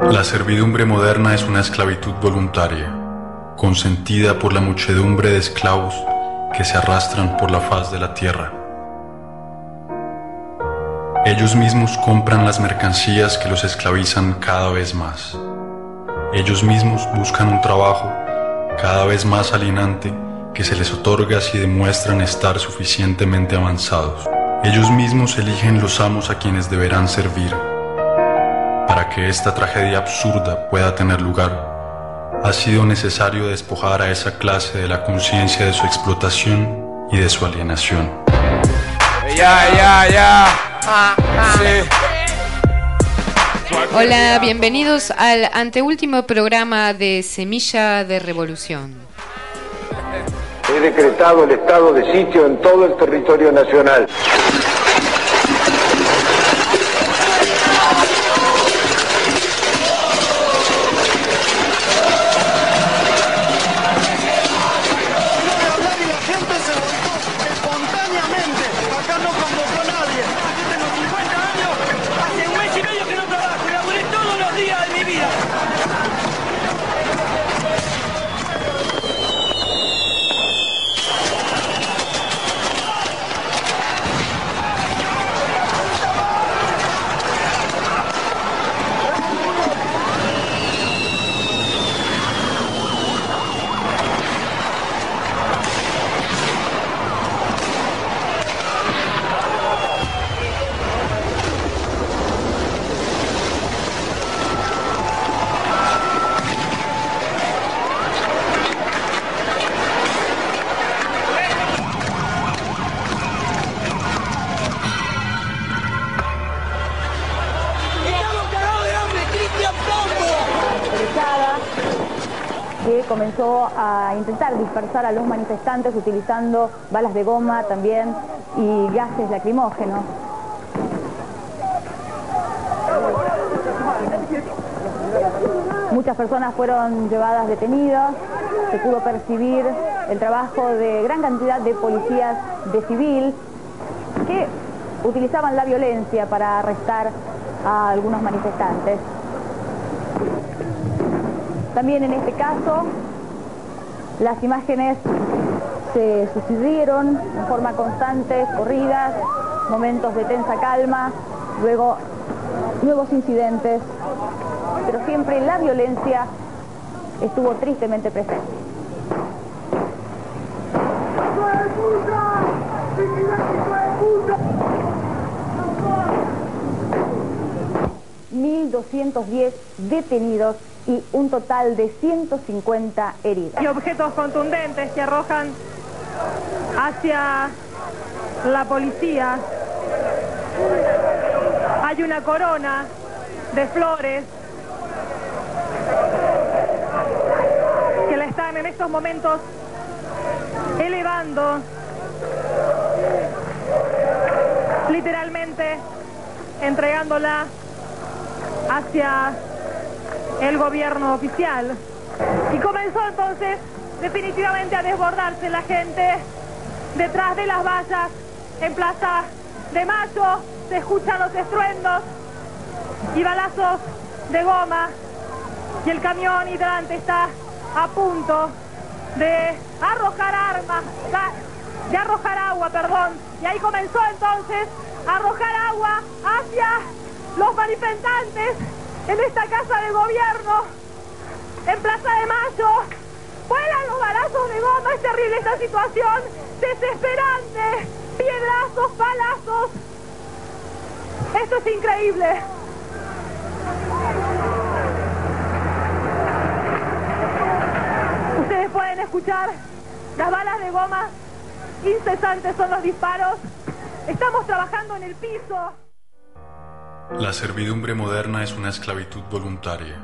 La servidumbre moderna es una esclavitud voluntaria, consentida por la muchedumbre de esclavos que se arrastran por la faz de la tierra. Ellos mismos compran las mercancías que los esclavizan cada vez más. Ellos mismos buscan un trabajo cada vez más alienante que se les otorga si demuestran estar suficientemente avanzados. Ellos mismos eligen los amos a quienes deberán servir. Para que esta tragedia absurda pueda tener lugar, ha sido necesario despojar a esa clase de la conciencia de su explotación y de su alienación. Ya, ya, ya. Hola, bienvenidos al anteúltimo programa de Semilla de Revolución. He decretado el estado de sitio en todo el territorio nacional. Comenzó a intentar dispersar a los manifestantes utilizando balas de goma también y gases lacrimógenos. Muchas personas fueron llevadas detenidas, se pudo percibir el trabajo de gran cantidad de policías de civil que utilizaban la violencia para arrestar a algunos manifestantes. También en este caso, las imágenes se sucedieron en forma constante, corridas, momentos de tensa calma, luego nuevos incidentes, pero siempre la violencia estuvo tristemente presente. ...1.210 detenidos y un total de 150 heridos. Y objetos contundentes que arrojan hacia la policía. Hay una corona de flores que la están en estos momentos elevando literalmente entregándola hacia el gobierno oficial. Y comenzó entonces definitivamente a desbordarse la gente detrás de las vallas en Plaza de Mayo. Se escuchan los estruendos y balazos de goma y el camión hidrante está a punto de arrojar armas, de arrojar agua, perdón. Y ahí comenzó entonces a arrojar agua hacia los manifestantes en esta casa de gobierno, en Plaza de Mayo. Fueran los balazos de goma, es terrible esta situación, desesperante, piedrazos, palazos. Esto es increíble. Ustedes pueden escuchar las balas de goma, incesantes son los disparos. Estamos trabajando en el piso. La servidumbre moderna es una esclavitud voluntaria,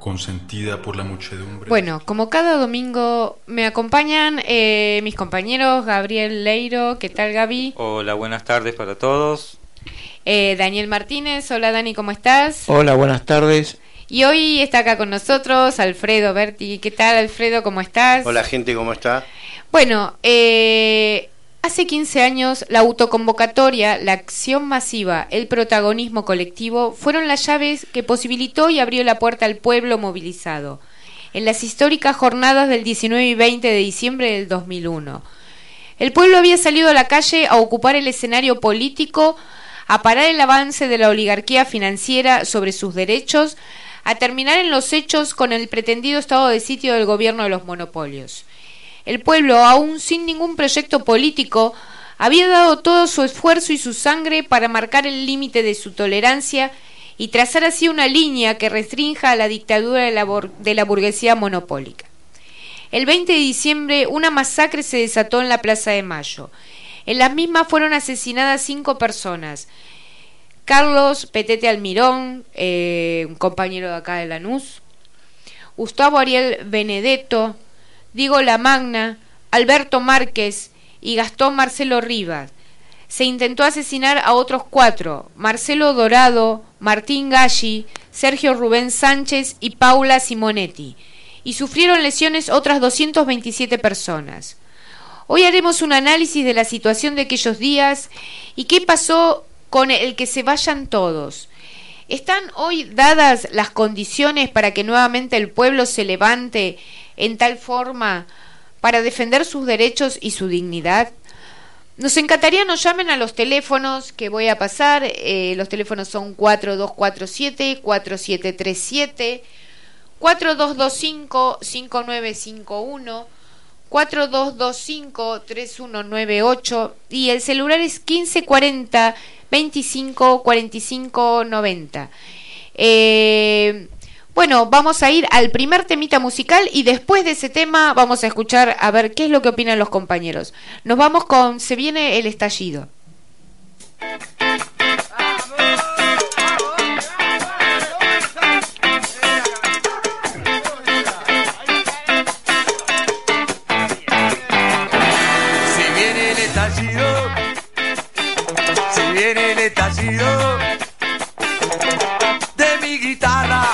consentida por la muchedumbre. Bueno, como cada domingo me acompañan eh, mis compañeros Gabriel Leiro, ¿qué tal Gaby? Hola, buenas tardes para todos. Eh, Daniel Martínez, hola Dani, ¿cómo estás? Hola, buenas tardes. Y hoy está acá con nosotros Alfredo Berti. ¿Qué tal Alfredo? ¿Cómo estás? Hola gente, ¿cómo está? Bueno, eh, Hace 15 años, la autoconvocatoria, la acción masiva, el protagonismo colectivo fueron las llaves que posibilitó y abrió la puerta al pueblo movilizado. En las históricas jornadas del 19 y 20 de diciembre del 2001. El pueblo había salido a la calle a ocupar el escenario político, a parar el avance de la oligarquía financiera sobre sus derechos, a terminar en los hechos con el pretendido estado de sitio del gobierno de los monopolios. El pueblo, aún sin ningún proyecto político, había dado todo su esfuerzo y su sangre para marcar el límite de su tolerancia y trazar así una línea que restrinja a la dictadura de la, burguesía monopólica. El 20 de diciembre una masacre se desató en la Plaza de Mayo. En las mismas fueron asesinadas cinco personas. Carlos Petete Almirón, eh, un compañero de acá de Lanús, Gustavo Ariel Benedetto, Diego Lamagna, Alberto Márquez y Gastón Marcelo Rivas. Se intentó asesinar a otros cuatro, Marcelo Dorado, Martín Galli, Sergio Rubén Sánchez y Paula Simonetti, y sufrieron lesiones otras 227 personas. Hoy haremos un análisis de la situación de aquellos días y qué pasó con el que se vayan todos. ¿Están hoy dadas las condiciones para que nuevamente el pueblo se levante en tal forma para defender sus derechos y su dignidad? Nos encantaría nos llamen a los teléfonos que voy a pasar. Eh, los teléfonos son 4247-4737, 4225-5951, 4225-3198 y el celular es 1540 25 45 90. Eh, bueno, vamos a ir al primer temita musical y después de ese tema vamos a escuchar a ver qué es lo que opinan los compañeros. Nos vamos con Se viene el estallido. Si viene el estallido, si viene el estallido de mi guitarra,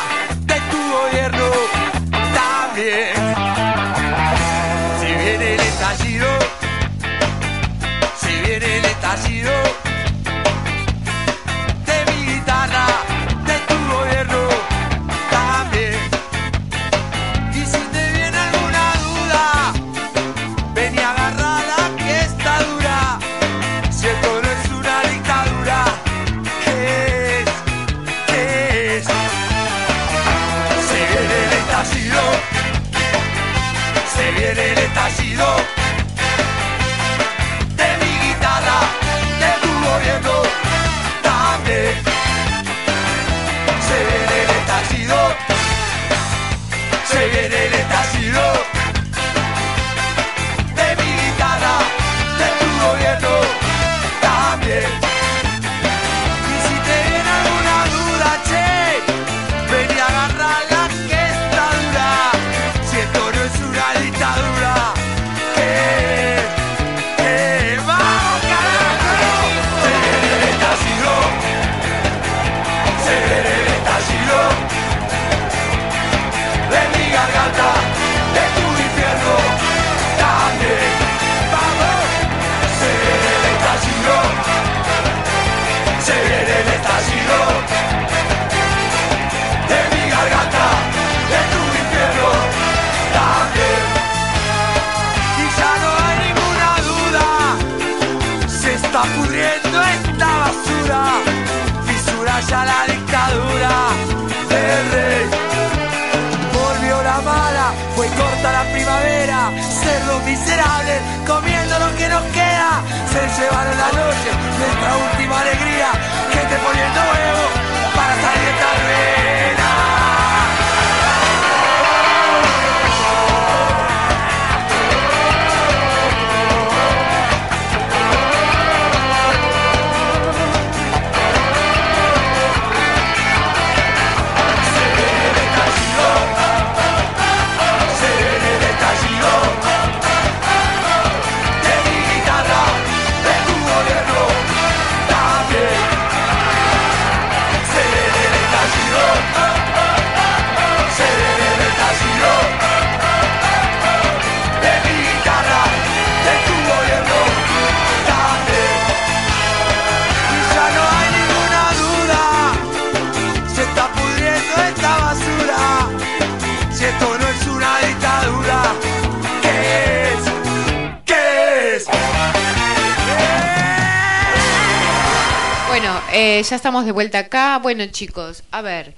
eh, ya estamos de vuelta acá. Bueno, chicos, a ver.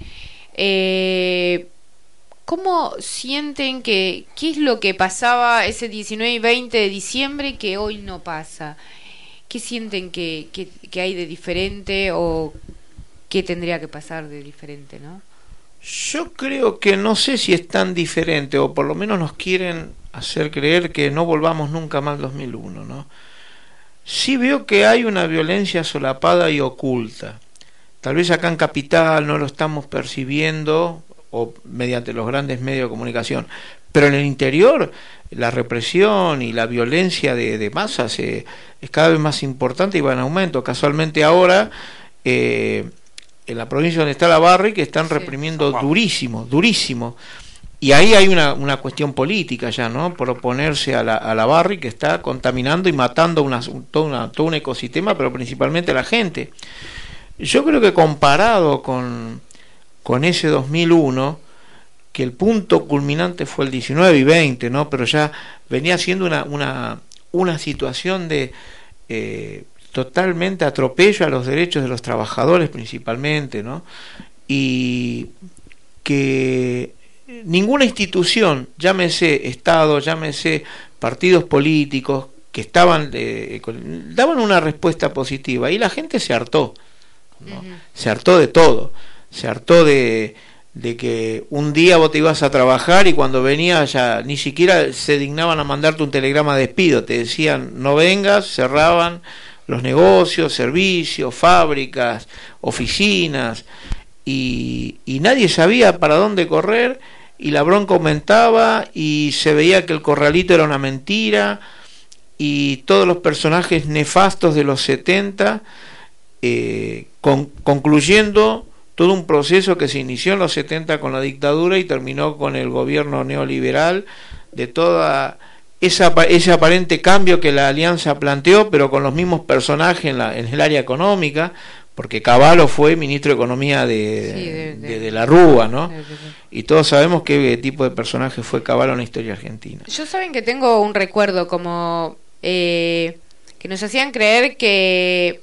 Eh, ¿Cómo sienten que, qué es lo que pasaba ese 19 y 20 de diciembre que hoy no pasa? ¿Qué sienten que, que, que hay de diferente o qué tendría que pasar de diferente, no? Yo creo que no sé si es tan diferente, o por lo menos nos quieren hacer creer que no volvamos nunca más al 2001, ¿no? Sí veo que hay una violencia solapada y oculta. Tal vez acá en Capital no lo estamos percibiendo, o mediante los grandes medios de comunicación, pero en el interior la represión y la violencia de, de masas eh, es cada vez más importante y va en aumento. Casualmente ahora... Eh, en la provincia donde está la Barri que están reprimiendo durísimo, durísimo. Y ahí hay una, una cuestión política ya, ¿no? Por oponerse a la, a la Barri que está contaminando y matando una, todo, una, todo un ecosistema, pero principalmente a la gente. Yo creo que comparado con, con ese 2001, que el punto culminante fue el 19 y 20, ¿no? Pero ya venía siendo una, una, una situación de... Eh, totalmente atropello a los derechos de los trabajadores principalmente, ¿no? Y que ninguna institución, llámese Estado, llámese partidos políticos, que estaban eh, daban una respuesta positiva y la gente se hartó, ¿no? se hartó de todo, se hartó de, de que un día vos te ibas a trabajar y cuando venías ya ni siquiera se dignaban a mandarte un telegrama de despido, te decían no vengas, cerraban, los negocios, servicios, fábricas, oficinas, y, nadie sabía para dónde correr, y la bronca aumentaba, y se veía que el corralito era una mentira, y todos los personajes nefastos de los 70, eh, concluyendo todo un proceso que se inició en los 70 con la dictadura y terminó con el gobierno neoliberal de toda esa, ese aparente cambio que la alianza planteó, pero con los mismos personajes en, la, en el área económica, porque Caballo fue ministro de Economía de, de, la Rúa, ¿no? Y todos sabemos qué tipo de personaje fue Caballo en la historia argentina. Yo saben que tengo un recuerdo como eh, que nos hacían creer que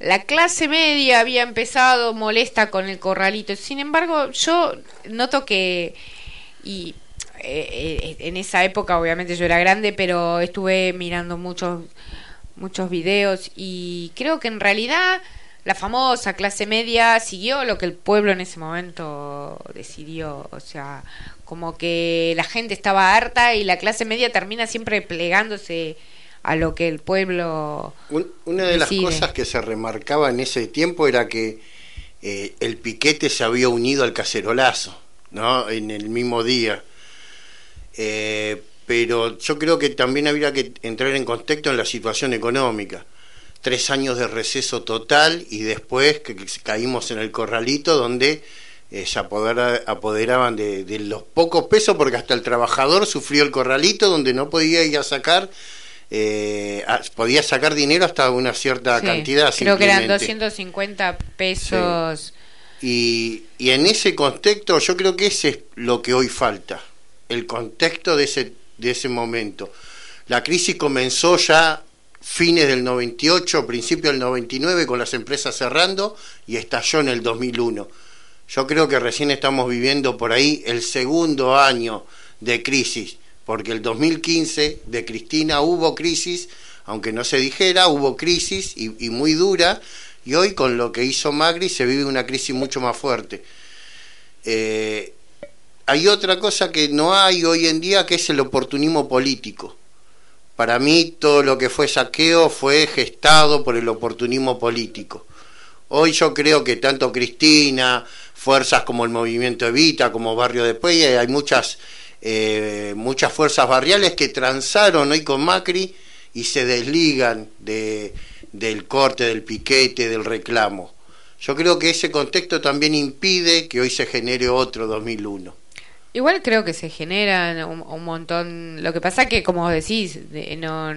la clase media había empezado molesta con el corralito. Sin embargo, yo noto que y eh, eh, en esa época obviamente yo era grande, pero estuve mirando muchos muchos videos y creo que en realidad la famosa clase media siguió lo que el pueblo en ese momento decidió, o sea, como que la gente estaba harta y la clase media termina siempre plegándose a lo que el pueblo una de las cosas que se remarcaba en ese tiempo era que eh, el piquete se había unido al cacerolazo, ¿no? En el mismo día. Eh, pero yo creo que también habría que entrar en contexto en la situación económica. Tres años de receso total y después que, caímos en el corralito donde eh, se apoderaban de, los pocos pesos porque hasta el trabajador sufrió el corralito donde no podía ir a sacar eh, podía sacar dinero hasta una cierta cantidad. Creo que eran 250 pesos. Y, y en ese contexto yo creo que ese es lo que hoy falta el contexto de ese, de ese momento. La crisis comenzó ya fines del 98, principio del 99, con las empresas cerrando y estalló en el 2001. Yo creo que recién estamos viviendo por ahí el segundo año de crisis, porque el 2015 de Cristina hubo crisis, aunque no se dijera, hubo crisis y, muy dura, y hoy con lo que hizo Magri se vive una crisis mucho más fuerte. Eh, hay otra cosa que no hay hoy en día que es el oportunismo político. Para mí todo lo que fue saqueo fue gestado por el oportunismo político. Hoy yo creo que tanto Cristina, fuerzas como el movimiento Evita, como Barrio de Puey, hay muchas, eh, muchas fuerzas barriales que transaron hoy con Macri y se desligan de, del corte, del piquete, del reclamo. Yo creo que ese contexto también impide que hoy se genere otro 2001. Igual creo que se generan un, montón. Lo que pasa que, como decís, no,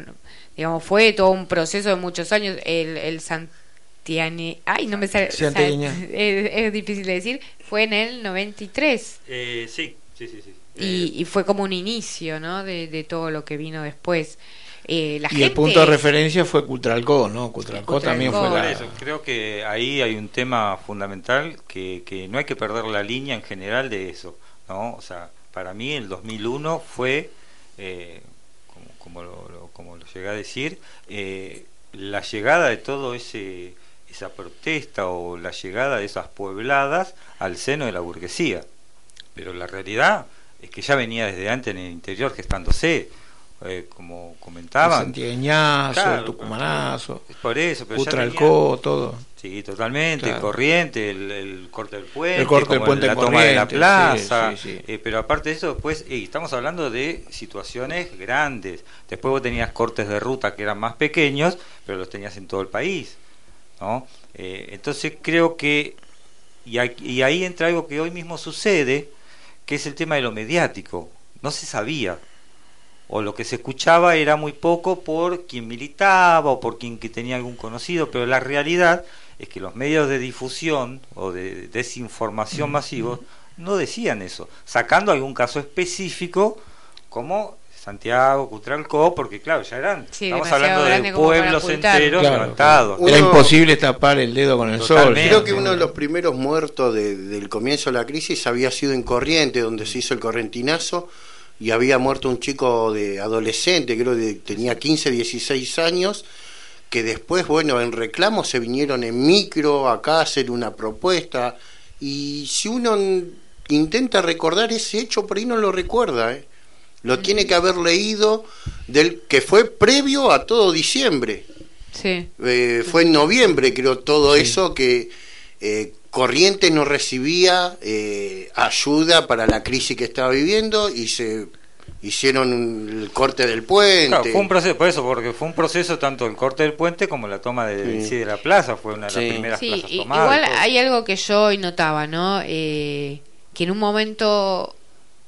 digamos, fue todo un proceso de muchos años. El, el Santiane, ay, no me sale. es, difícil de decir. Fue en el 93. Eh, sí, sí, sí. sí. Y, y, fue como un inicio, ¿no? De, de todo lo que vino después. eh, la y gente... el punto de referencia fue Cutralcó, ¿no? Cutralcó también fue la... eso, creo que ahí hay un tema fundamental que, que no hay que perder la línea en general de eso, ¿no? O sea, para mí el 2001 fue, eh, como, como, lo, lo- como lo llegué a decir, eh, la llegada de todo ese esa protesta o la llegada de esas puebladas al seno de la burguesía. Pero la realidad es que ya venía desde antes en el interior gestándose, eh, como comentaban. santiagueñazo, Claro, tucumanazo, por eso, pero ya Cutralcó, todo. Sí, totalmente, Claro. corriente, el, el corte del puente, El corte del puente la toma de la plaza, sí, sí, sí. eh, pero aparte de eso, después eh, estamos hablando de situaciones grandes. Después vos tenías cortes de ruta que eran más pequeños, pero los tenías en todo el país, ¿no? Eh, entonces creo que y, aquí- y ahí entra algo que hoy mismo sucede, que es el tema de lo mediático. No se sabía o lo que se escuchaba era muy poco por quien militaba o por quien que tenía algún conocido, pero la realidad es que los medios de difusión o de desinformación masivos no decían eso, sacando algún caso específico como Santiago, Cutralcó, porque claro, ya eran, Sí, estamos hablando de pueblos enteros Claro, levantados. Uno- Era imposible tapar el dedo con el Totalmente. sol. Creo que uno de los primeros muertos de- del comienzo de la crisis había sido en Corriente, donde se hizo el correntinazo, y había muerto un chico de adolescente, creo que tenía 15, 16 años, que después, bueno, en reclamo se vinieron en micro acá a hacer una propuesta, y si uno intenta recordar ese hecho, por ahí no lo recuerda, ¿eh? Lo tiene que haber leído del que fue previo a todo diciembre. Sí. Eh, fue en noviembre, creo, todo eso que eh, Corrientes no recibía eh, ayuda para la crisis que estaba viviendo y se hicieron un- el corte del puente. Claro, fue un proceso, por eso, porque fue un proceso tanto el corte del puente como la toma de, Sí. de la plaza, fue una de Sí. las primeras Sí, plazas tomadas. igual hay algo que yo hoy notaba, ¿no? Eh, que en un momento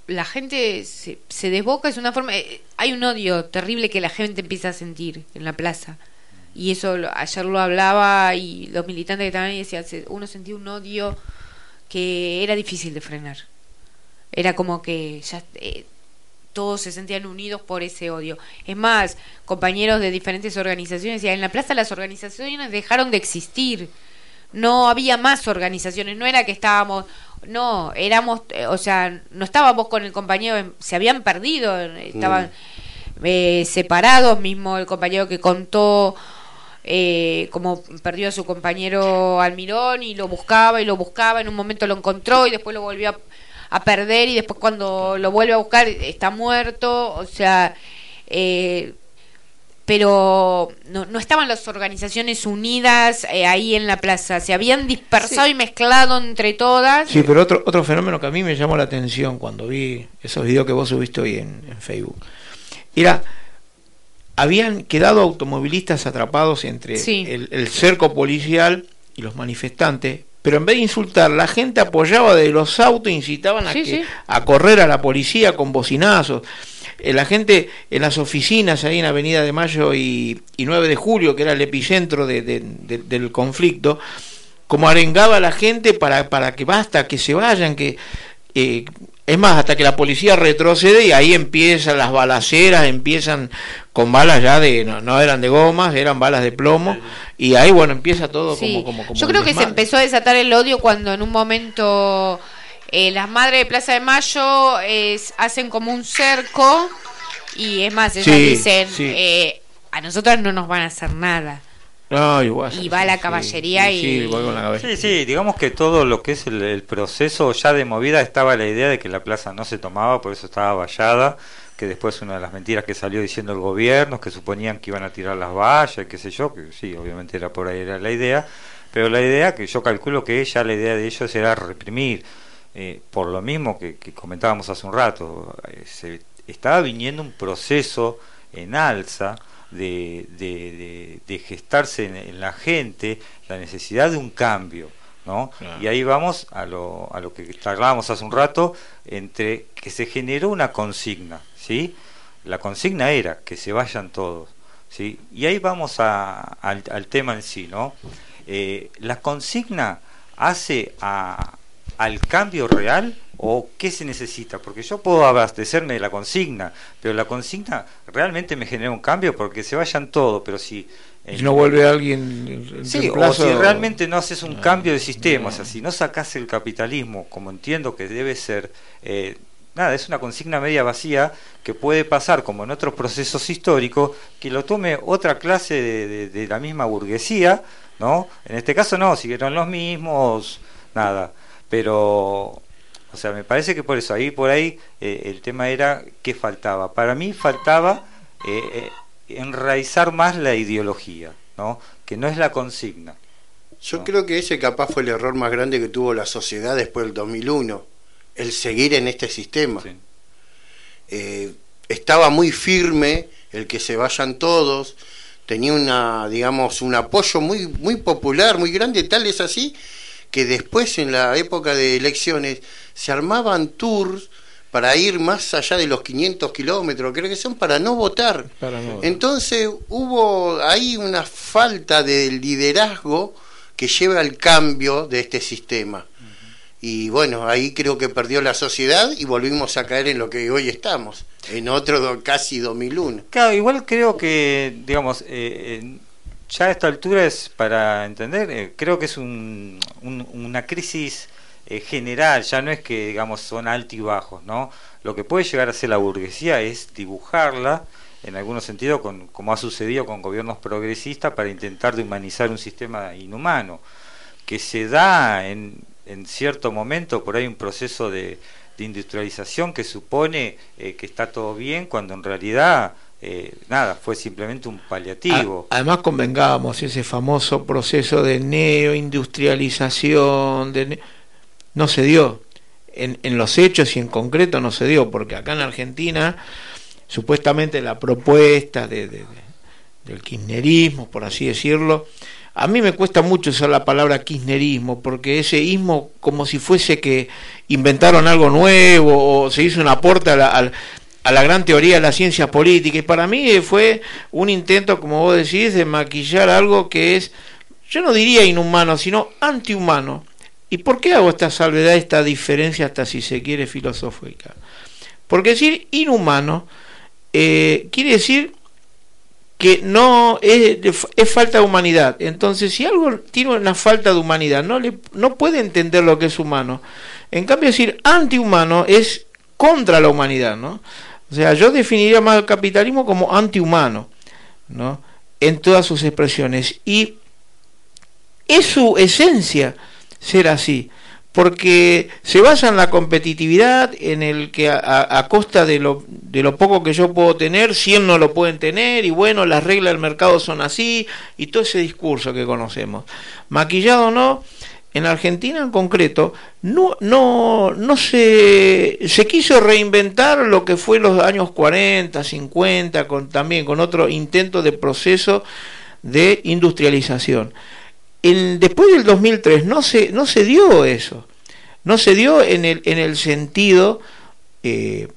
la gente se, se desboca, es una forma... eh, hay un odio terrible que la gente empieza a sentir en la plaza. Y eso ayer lo hablaba y los militantes que estaban ahí decían, uno sentía un odio que era difícil de frenar. Era como que ya eh, todos se sentían unidos por ese odio. Es más, compañeros de diferentes organizaciones decían, en la plaza las organizaciones dejaron de existir. No había más organizaciones, no era que estábamos, no, éramos, eh, o sea, no estábamos con el compañero, se habían perdido, estaban eh, separados, mismo el compañero que contó eh, como perdió a su compañero Almirón y lo buscaba y lo buscaba, en un momento lo encontró y después lo volvió a, a perder y después cuando lo vuelve a buscar está muerto, o sea, eh, pero no, no estaban las organizaciones unidas eh, ahí en la plaza, se habían dispersado y mezclado entre todas. Sí, pero otro, otro fenómeno que a mí me llamó la atención cuando vi esos videos que vos subiste hoy en, en Facebook, era, habían quedado automovilistas atrapados entre Sí. el, el cerco policial y los manifestantes, pero en vez de insultar, la gente apoyaba de los autos, incitaban a, Sí, que, sí. a correr a la policía con bocinazos. Eh, La gente en las oficinas ahí en Avenida de Mayo y, y 9 de Julio, que era el epicentro de- de- de- del conflicto, como arengaba a la gente para, para que basta, que se vayan, que eh, es más, hasta que la policía retrocede y ahí empiezan las balaceras, empiezan con balas ya de, no, no eran de gomas, eran balas de plomo, y ahí bueno, empieza todo Sí. como, como, como Yo creo que se empezó a desatar el odio cuando en un momento eh, las madres de Plaza de Mayo es- hacen como un cerco y es más, ellas Sí, dicen, sí. eh, a nosotras no nos van a hacer nada. Y va la sí, caballería y- sí, voy con la caballería. Sí, sí, digamos que todo lo que es el, el proceso ya de movida estaba la idea de que la plaza no se tomaba, por eso estaba vallada, que después una de las mentiras que salió diciendo el gobierno, que suponían que iban a tirar las vallas, qué sé yo, que sí, obviamente era por ahí era la idea, pero la idea que yo calculo que ya la idea de ellos era reprimir, eh, por lo mismo que, que comentábamos hace un rato, eh, se estaba viniendo un proceso en alza, de, de, de- de gestarse en, en la gente la necesidad de un cambio. ¿no? Claro. Y ahí vamos a lo, a lo que hablábamos hace un rato, entre que se generó una consigna. ¿sí? La consigna era que se vayan todos. ¿sí? Y ahí vamos a- al, al tema en sí. ¿no? Eh, la consigna hace a, al cambio real o qué se necesita? Porque yo puedo abastecerme de la consigna, pero la consigna realmente me genera un cambio porque se vayan todos, pero si... Si no vuelve alguien... en Sí, o si realmente no haces un cambio de sistema, o sea, si no sacas el capitalismo como entiendo que debe ser, eh, nada, es una consigna media vacía que puede pasar como en otros procesos históricos, que lo tome otra clase de, de- de la misma burguesía, ¿no? En este caso no, siguieron los mismos, nada, pero... O sea, me parece que por eso, ahí por ahí eh, el tema era qué faltaba. Para mí faltaba eh, eh, enraizar más la ideología, ¿no? Que no es la consigna. Yo creo que ese capaz fue el error más grande que tuvo la sociedad después del 2001, el seguir en este sistema. Eh, estaba muy firme el que se vayan todos, tenía una, digamos, un apoyo muy, muy popular, muy grande, tal es así que después en la época de elecciones se armaban tours para ir más allá de los 500 kilómetros, creo que son para no votar. Para no- Entonces hubo ahí una falta de liderazgo que lleva al cambio de este sistema. Y bueno, ahí creo que perdió la sociedad y volvimos a caer en lo que hoy estamos, en otro do- casi 2001. Claro, igual creo que, digamos, eh, eh, ya a esta altura es para entender, eh, creo que es un, un- una crisis eh, general, ya no es que, digamos, son altos y bajos, ¿no? Lo que puede llegar a ser la burguesía es dibujarla, en algunos sentidos, con, como ha sucedido con gobiernos progresistas, para intentar de humanizar un sistema inhumano, que se da en, en cierto momento, por ahí un proceso de, industrialización que supone eh, que está todo bien, cuando en realidad, eh, nada, fue simplemente un paliativo. Además convengamos ese famoso proceso de neoindustrialización, de ne- no se dio. En, en los hechos y en concreto no se dio, porque acá en Argentina supuestamente la propuesta de, de- de- del kirchnerismo, por así decirlo, a mí me cuesta mucho usar la palabra kirchnerismo, porque ese ismo como si fuese que inventaron algo nuevo o se hizo un aporte a la, a la gran teoría de la ciencia política, y para mí fue un intento, como vos decís, de maquillar algo que es, yo no diría inhumano, sino antihumano. ¿Y por qué hago esta salvedad, esta diferencia, hasta si se quiere filosófica? Porque decir inhumano eh, quiere decir que no es, es falta de humanidad. Entonces, si algo tiene una falta de humanidad, no, le, no puede entender lo que es humano. En cambio, decir antihumano es contra la humanidad, ¿no? O sea, yo definiría más el capitalismo como antihumano, ¿no? En todas sus expresiones. Y es su esencia ser así, porque se basa en la competitividad, en el que a, a- costa de lo, de lo poco que yo puedo tener, 100 no lo pueden tener, y bueno, las reglas del mercado son así, y todo ese discurso que conocemos. Maquillado o no, en Argentina en concreto, no, no, no se, se quiso reinventar lo que fue los años 40, 50, con, también con otro intento de proceso de industrialización. Después del 2003 no se, no se dio eso, no se dio en el, en el sentido eh,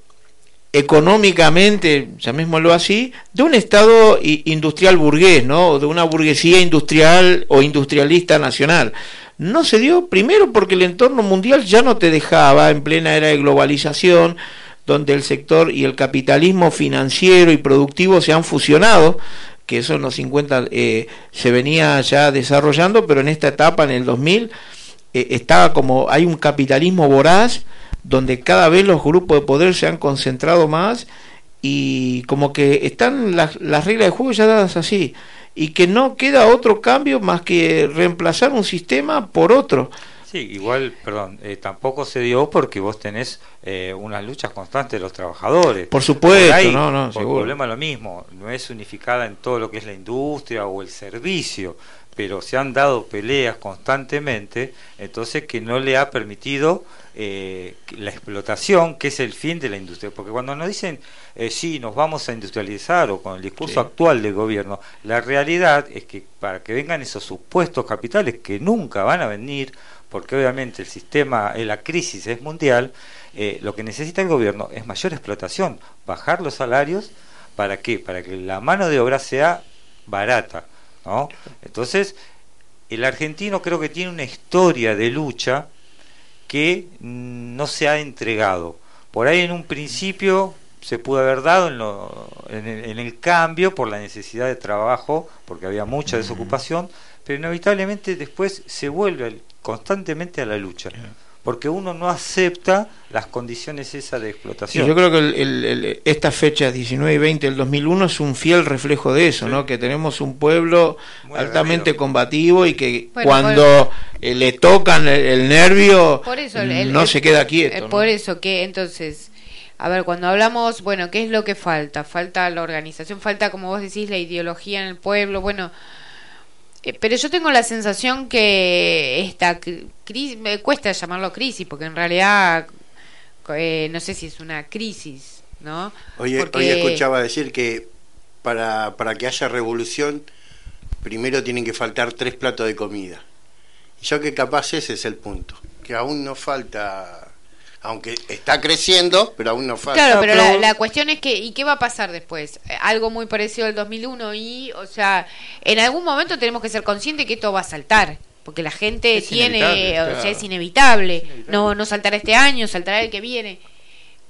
económicamente, llamémoslo así, de un Estado industrial burgués, ¿no? De una burguesía industrial o industrialista nacional. No se dio primero porque el entorno mundial ya no te dejaba en plena era de globalización, donde el sector y el capitalismo financiero y productivo se han fusionado, que eso en los 50 eh, se venía ya desarrollando, pero en esta etapa, en el 2000, eh, estaba como hay un capitalismo voraz donde cada vez los grupos de poder se han concentrado más y como que están las, las reglas de juego ya dadas así y que no queda otro cambio más que reemplazar un sistema por otro. Sí, igual, perdón, eh, tampoco se dio porque vos tenés eh, unas luchas constantes de los trabajadores. Por supuesto, ahí, no, no, por seguro. problema lo mismo, no es unificada en todo lo que es la industria o el servicio, pero se han dado peleas constantemente, entonces que no le ha permitido eh, la explotación, que es el fin de la industria. Porque cuando nos dicen, eh, sí, nos vamos a industrializar o con el discurso Sí. actual del gobierno, la realidad es que para que vengan esos supuestos capitales que nunca van a venir, porque obviamente el sistema, eh, la crisis es mundial, eh, lo que necesita el gobierno es mayor explotación, bajar los salarios, ¿para qué? Para que la mano de obra sea barata, ¿no? Entonces, el argentino creo que tiene una historia de lucha que no se ha entregado. Por ahí en un principio se pudo haber dado en, lo, en, el, en, el, cambio por la necesidad de trabajo, porque había mucha desocupación, pero inevitablemente después se vuelve constantemente a la lucha. Porque uno no acepta las condiciones esas de explotación. Sí, yo creo que el, el, esta fecha 19 y 20 del 2001 es un fiel reflejo de eso, sí. ¿no? Que tenemos un pueblo Muy altamente agarrido. combativo y que bueno, cuando por... le tocan el, nervio eso, no se queda quieto. ¿no? Por eso que entonces a ver, cuando hablamos, bueno, ¿qué es lo que falta? Falta la organización, falta, como vos decís, la ideología en el pueblo, bueno, eh, pero yo tengo la sensación que esta crisis, me cuesta llamarlo crisis, porque en realidad eh, no sé si es una crisis, ¿no? Hoy, porque... hoy escuchaba decir que para, para que haya revolución, primero tienen que faltar tres platos de comida. Y yo que capaz ese es el punto, que aún no falta aunque está creciendo, pero aún no falta. Claro, pero la, la, cuestión es que, ¿y qué va a pasar después? Algo muy parecido al 2001 y, o sea, en algún momento tenemos que ser conscientes que esto va a saltar, porque la gente Es tiene, inevitable, o sea, es inevitable. Es inevitable. No, no saltará este año, saltará el que viene.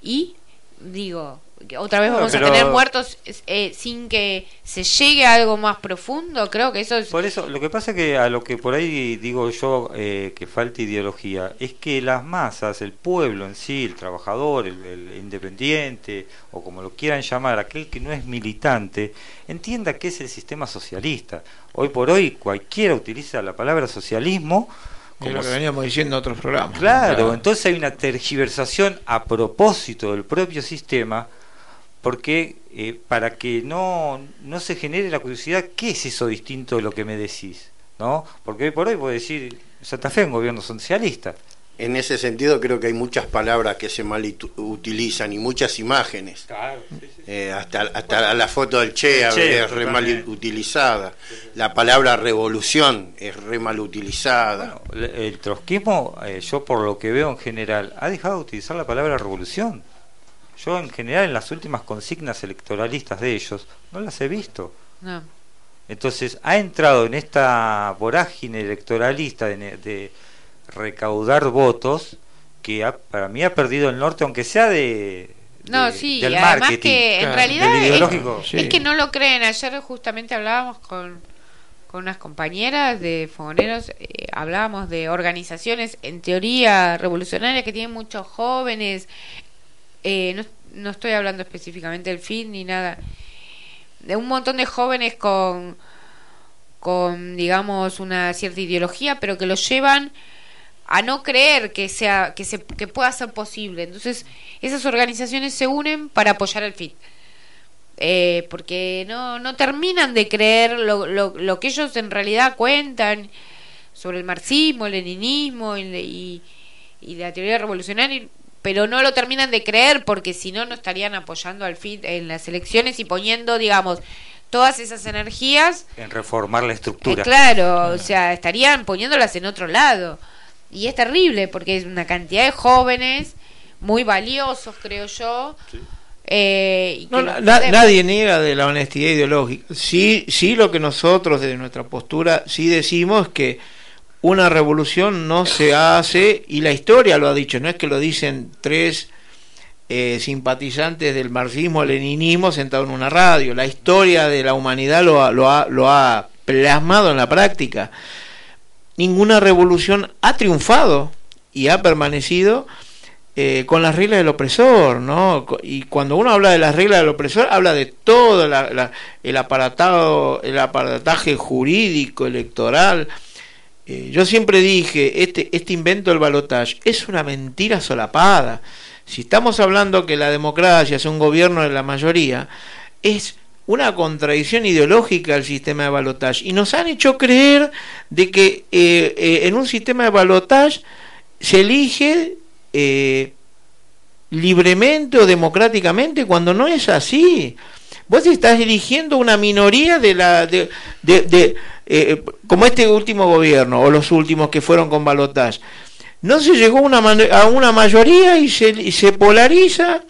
Y, digo, otra vez vamos pero- a tener muertos eh, sin que se llegue a algo más profundo, creo que eso es... Por eso, lo que pasa que a lo que por ahí digo yo eh, que falta ideología es que las masas, el pueblo en sí, el trabajador, el, el independiente o como lo quieran llamar, aquel que no es militante, entienda que es el sistema socialista. Hoy por hoy cualquiera utiliza la palabra socialismo Es como lo que veníamos diciendo en otros programas. Claro, entonces hay una tergiversación a propósito del propio sistema, porque eh, para que no, no se genere la curiosidad, ¿qué es eso distinto de lo que me decís? ¿No? Porque hoy por hoy puedo decir, Santa Fe es un gobierno socialista. En ese sentido creo que hay muchas palabras que se mal utilizan y muchas imágenes. Claro, Eh, hasta hasta la foto del Che, es re mal utilizada. La palabra revolución es re mal utilizada. El trotskismo, eh, yo por lo que veo en general, ha dejado de utilizar la palabra revolución. Yo en general en las últimas consignas electoralistas de ellos no las he visto. No. Entonces ha entrado en esta vorágine electoralista de, ne- de recaudar votos que ha- para mí ha perdido el norte, aunque sea de, No, de- sí, del además marketing, que en Claro, realidad. Sí. es que no lo creen. Ayer justamente hablábamos con, con unas compañeras de fogoneros, eh, hablábamos de organizaciones en teoría revolucionarias que tienen muchos jóvenes. Eh, no, no estoy hablando específicamente del fin ni nada. De un montón de jóvenes con, con digamos, una cierta ideología, pero que lo llevan a no creer que sea que se que pueda ser posible entonces esas organizaciones se unen para apoyar al FIT Eh, porque no no terminan de creer lo, lo, lo que ellos en realidad cuentan sobre el marxismo el leninismo y, y la teoría revolucionaria pero no lo terminan de creer porque si no no estarían apoyando al FIT en las elecciones y poniendo digamos todas esas energías en reformar la eh, estructura. claro, o sea, estarían poniéndolas en otro lado. Y es terrible porque es una cantidad de jóvenes muy valiosos, creo yo. eh, y que No, lo na- podemos- nadie niega de la honestidad ideológica. Sí, sí lo que nosotros desde nuestra postura sí decimos que una revolución no se hace, y la historia lo ha dicho, no es que lo dicen tres eh, simpatizantes del marxismo-leninismo sentados en una radio, la historia de la humanidad lo ha, lo ha, lo ha plasmado en la práctica. Ninguna revolución ha triunfado y ha permanecido eh, con las reglas del opresor, ¿no? Y cuando uno habla de las reglas del opresor, habla de todo la- el aparatado, el aparataje jurídico, electoral. Eh, yo siempre dije, este, este invento del balotaje es una mentira solapada. Si estamos hablando que la democracia es un gobierno de la mayoría, es una contradicción ideológica al sistema de balotaje. Y nos han hecho creer de que eh, eh, en un sistema de balotaje se elige libremente o democráticamente cuando no es así. Vos estás eligiendo una minoría de la de, eh, como este último gobierno o los últimos que fueron con balotaje. No se llegó a una, man- a una mayoría y se, y se polariza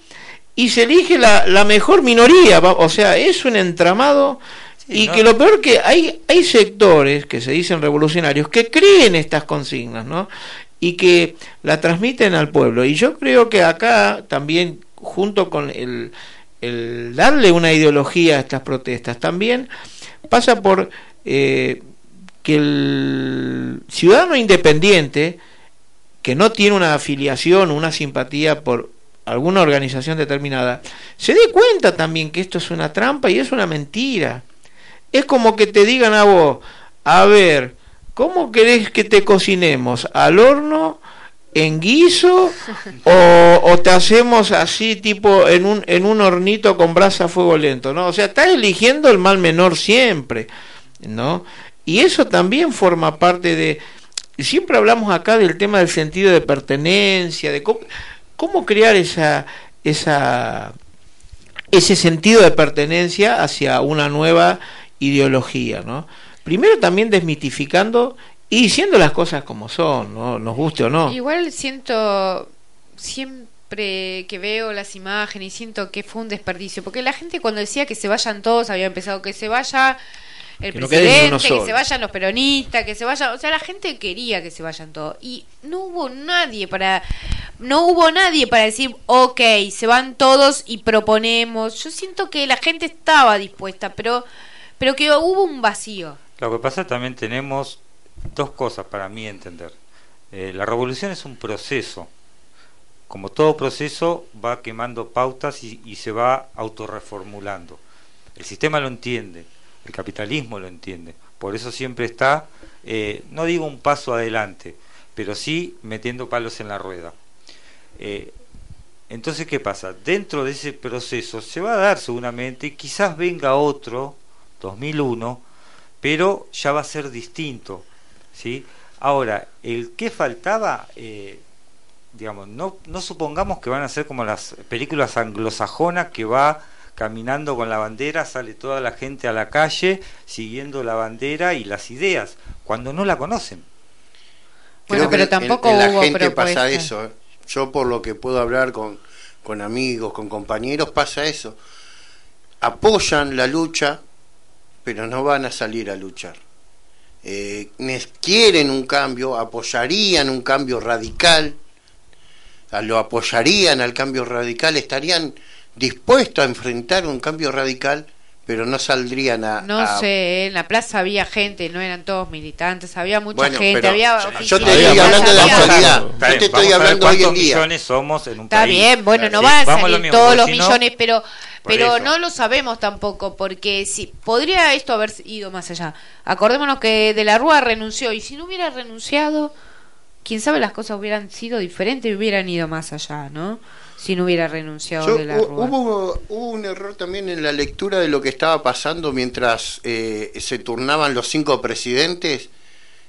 y se elige la, la mejor minoría. O sea, es un entramado y no- que lo peor que hay, hay sectores que se dicen revolucionarios que creen estas consignas, ¿no? y que la transmiten al pueblo. Y yo creo que acá también, junto con el, el darle una ideología a estas protestas, también pasa por eh, que el ciudadano independiente, que no tiene una afiliación, una simpatía por alguna organización determinada, se dé cuenta también que esto es una trampa y es una mentira. Es como que te digan a vos, a ver, ¿cómo querés que te cocinemos? ¿Al horno? ¿En guiso? O, o, te hacemos así tipo en un, en un hornito con brasa a fuego lento? ¿no? O sea, estás eligiendo el mal menor siempre, ¿no? Y eso también forma parte de... Siempre hablamos acá del tema del sentido de pertenencia, de cómo, cómo crear esa, esa, ese sentido de pertenencia hacia una nueva ideología, ¿no? Primero también desmitificando y diciendo las cosas como son, ¿no? Nos guste o no. Igual siento siempre que veo las imágenes y siento que fue un desperdicio, porque la gente cuando decía que se vayan todos había empezado que se vaya el Que no presidente, que se vayan los peronistas, que se vayan, o sea, la gente quería que se vayan todos y no hubo nadie para no hubo nadie para decir, ok, se van todos y proponemos. Yo siento que la gente estaba dispuesta, pero pero que hubo un vacío. Lo que pasa también tenemos dos cosas para mí entender. Eh, la revolución es un proceso. Como todo proceso va quemando pautas y, y se va autorreformulando. El sistema lo entiende, el capitalismo lo entiende. Por eso siempre está, eh, no digo un paso adelante, pero sí metiendo palos en la rueda. Eh, entonces, ¿qué pasa? Dentro de ese proceso se va a dar seguramente, quizás venga otro, 2001, pero ya va a ser distinto. ¿sí? Ahora, el que faltaba, eh, digamos, no, no supongamos que van a ser como las películas anglosajonas que va caminando con la bandera, sale toda la gente a la calle siguiendo la bandera y las ideas, cuando no la conocen. Bueno, Creo que pero tampoco en, la hubo gente propuesta. pasa eso. Yo por lo que puedo hablar con, con amigos, con compañeros, pasa eso. Apoyan la lucha, pero no van a salir a luchar. Eh, quieren un cambio, apoyarían un cambio radical, lo apoyarían al cambio radical, estarían dispuestos a enfrentar un cambio radical, pero no saldrían a... No a- sé, en la plaza había gente, no eran todos militantes, había mucha Bueno, gente, pero había yo- te estoy hablando de la actualidad. Yo te estoy hablando hoy en cuántos día. millones somos en un Está país. bien, bueno, no Sí, van a salir mismo, todos los millones, pero pero eso. no lo sabemos tampoco, porque si podría esto haber ido más allá. Acordémonos que De la Rúa renunció, y si no hubiera renunciado, quién sabe las cosas hubieran sido diferentes y hubieran ido más allá, ¿no? Si no hubiera renunciado Yo- De la Rúa. hubo, hubo un error también en la lectura de lo que estaba pasando mientras eh, se turnaban los cinco presidentes.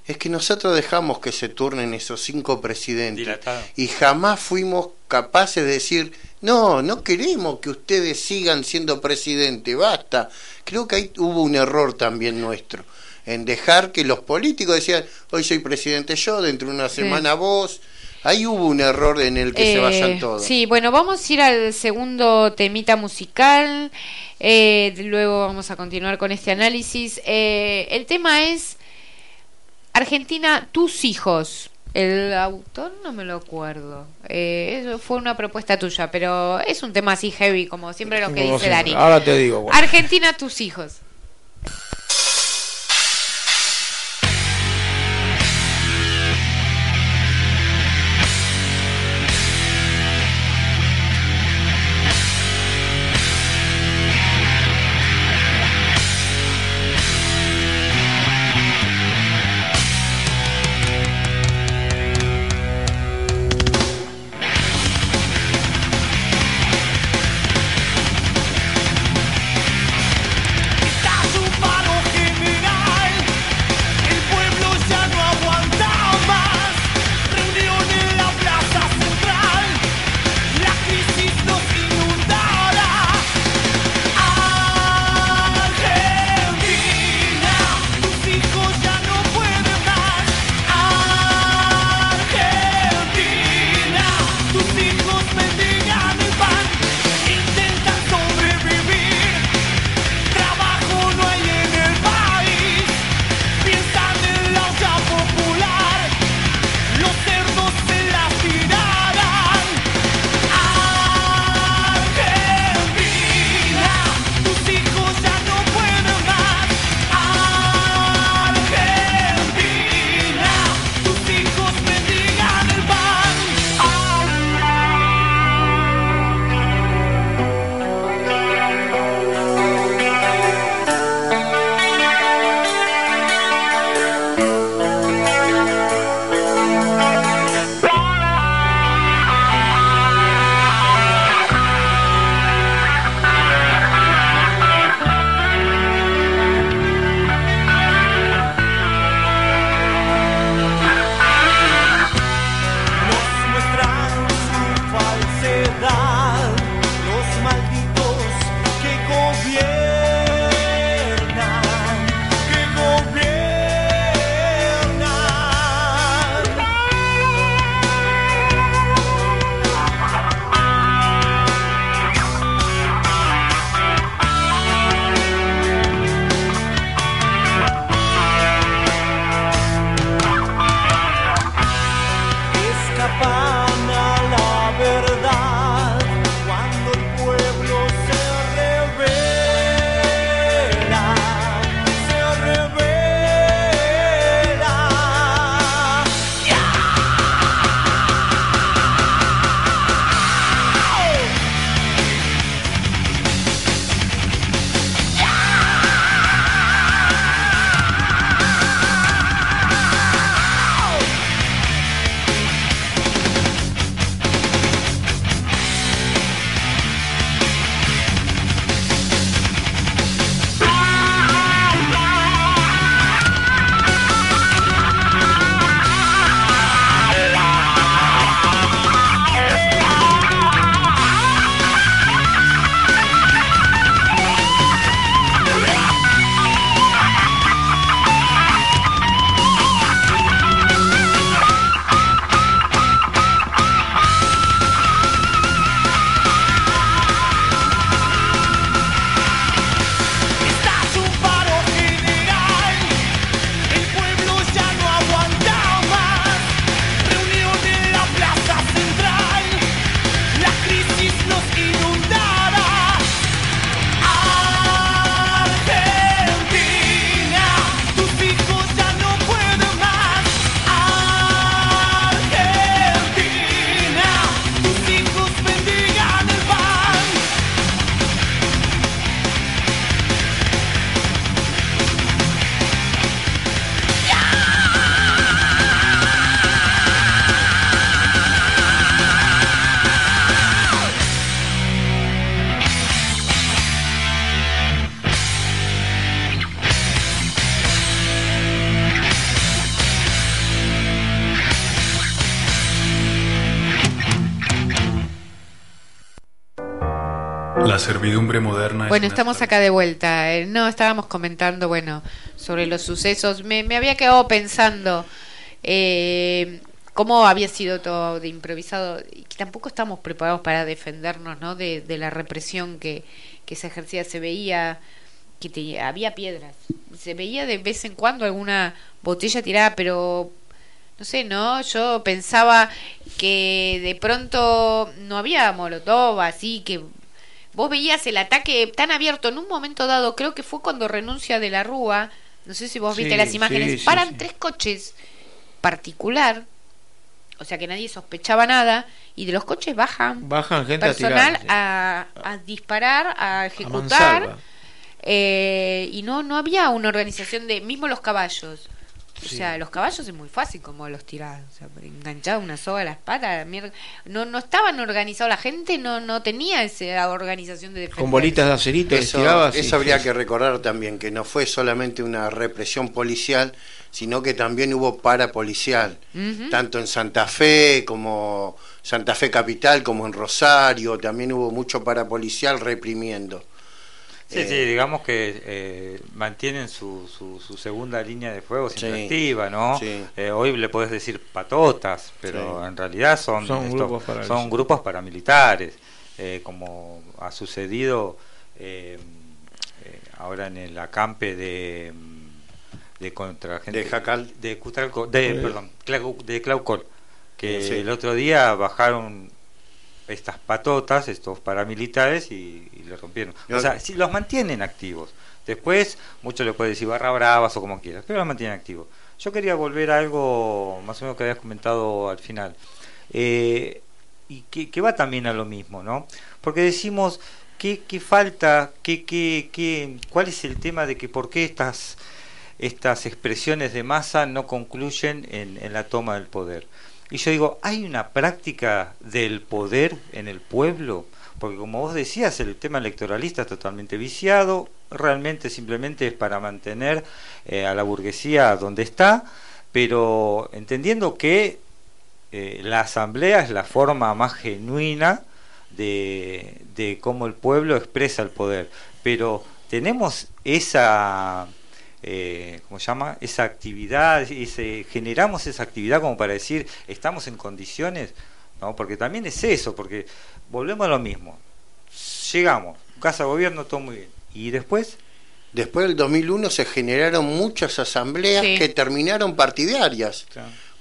Es que nosotros dejamos que se turnen esos cinco presidentes Dilatado. y jamás fuimos capaces de decir, no, no queremos que ustedes sigan siendo presidente, basta. Creo que ahí hubo un error también nuestro, en dejar que los políticos decían, hoy soy presidente yo, dentro de una semana vos. Ahí hubo un error en el que se Eh, vayan todos. Sí, bueno, vamos a ir al segundo temita musical. eh, luego vamos a continuar con este análisis. Eh, el tema es Argentina, tus hijos. El autor no me lo acuerdo. Eh, eso fue una propuesta tuya, pero es un tema así heavy, como siempre lo que Como dice. Dani. Ahora te digo. bueno. Argentina, tus hijos. Servidumbre moderna es Bueno, estamos acá de vuelta. Eh, No, estábamos comentando, bueno, sobre los sucesos. Me, me había quedado pensando eh, cómo había sido todo de improvisado y que tampoco estamos preparados para defendernos, ¿no? De, de la represión que, que se ejercía. Se veía que te- había piedras. Se veía de vez en cuando alguna botella tirada, pero no sé, ¿no? Yo pensaba que de pronto no había molotov, así que vos veías el ataque tan abierto en un momento dado, creo que fue cuando renuncia de la Rúa, no sé si vos Sí, viste las imágenes, sí, paran sí. tres coches particular, o sea que nadie sospechaba nada, y de los coches bajan Bajan gente personal a tirar. a, a disparar, a ejecutar, eh, y no, no había una organización de, mismo los caballos. O sea, los caballos es muy fácil como los tirar, o sea, enganchar una soga a la espalda, mier- no no estaban organizados, la gente no no tenía esa organización de defensa. Con bolitas de acerito Eso, tiraba así. eso habría que recordar también, que no fue solamente una represión policial, sino que también hubo parapolicial, tanto en Santa Fe como Santa Fe Capital, como en Rosario, también hubo mucho parapolicial reprimiendo. Sí, Eh, sí, digamos que eh, mantienen su, su, su segunda línea de fuego siempre Sí, activa, ¿no? sí. Eh, hoy le podés decir patotas, pero Sí. en realidad son, Son grupos paramilitares. son grupos paramilitares, eh, como ha sucedido eh, eh, ahora en el acampe de de contra gente De Jacal. de Cutralco- de Eh. perdón Clau- de Claucol que Sí. el otro día bajaron estas patotas, estos paramilitares, y, y le rompieron. O sea, si los mantienen activos. Después, muchos le pueden decir barra bravas o como quieras, pero los mantienen activos. Yo quería volver a algo más o menos que habías comentado al final. Eh, y que, que va también a lo mismo, ¿no? Porque decimos, ¿qué, qué falta? ¿Qué, qué, qué, ¿Cuál es el tema de que por qué estas, estas expresiones de masa no concluyen en, en la toma del poder? Y yo digo, ¿hay una práctica del poder en el pueblo? Porque como vos decías, el tema electoralista es totalmente viciado, realmente simplemente es para mantener eh, a la burguesía donde está, pero entendiendo que eh, la asamblea es la forma más genuina de, de cómo el pueblo expresa el poder. Pero tenemos esa, eh, ¿cómo se llama? Esa actividad, ese, generamos esa actividad como para decir, estamos en condiciones, ¿no? Porque también es eso, porque volvemos a lo mismo. Llegamos, casa de gobierno, todo muy bien. ¿Y después? Después del 2001 se generaron muchas asambleas Sí. que terminaron partidarias.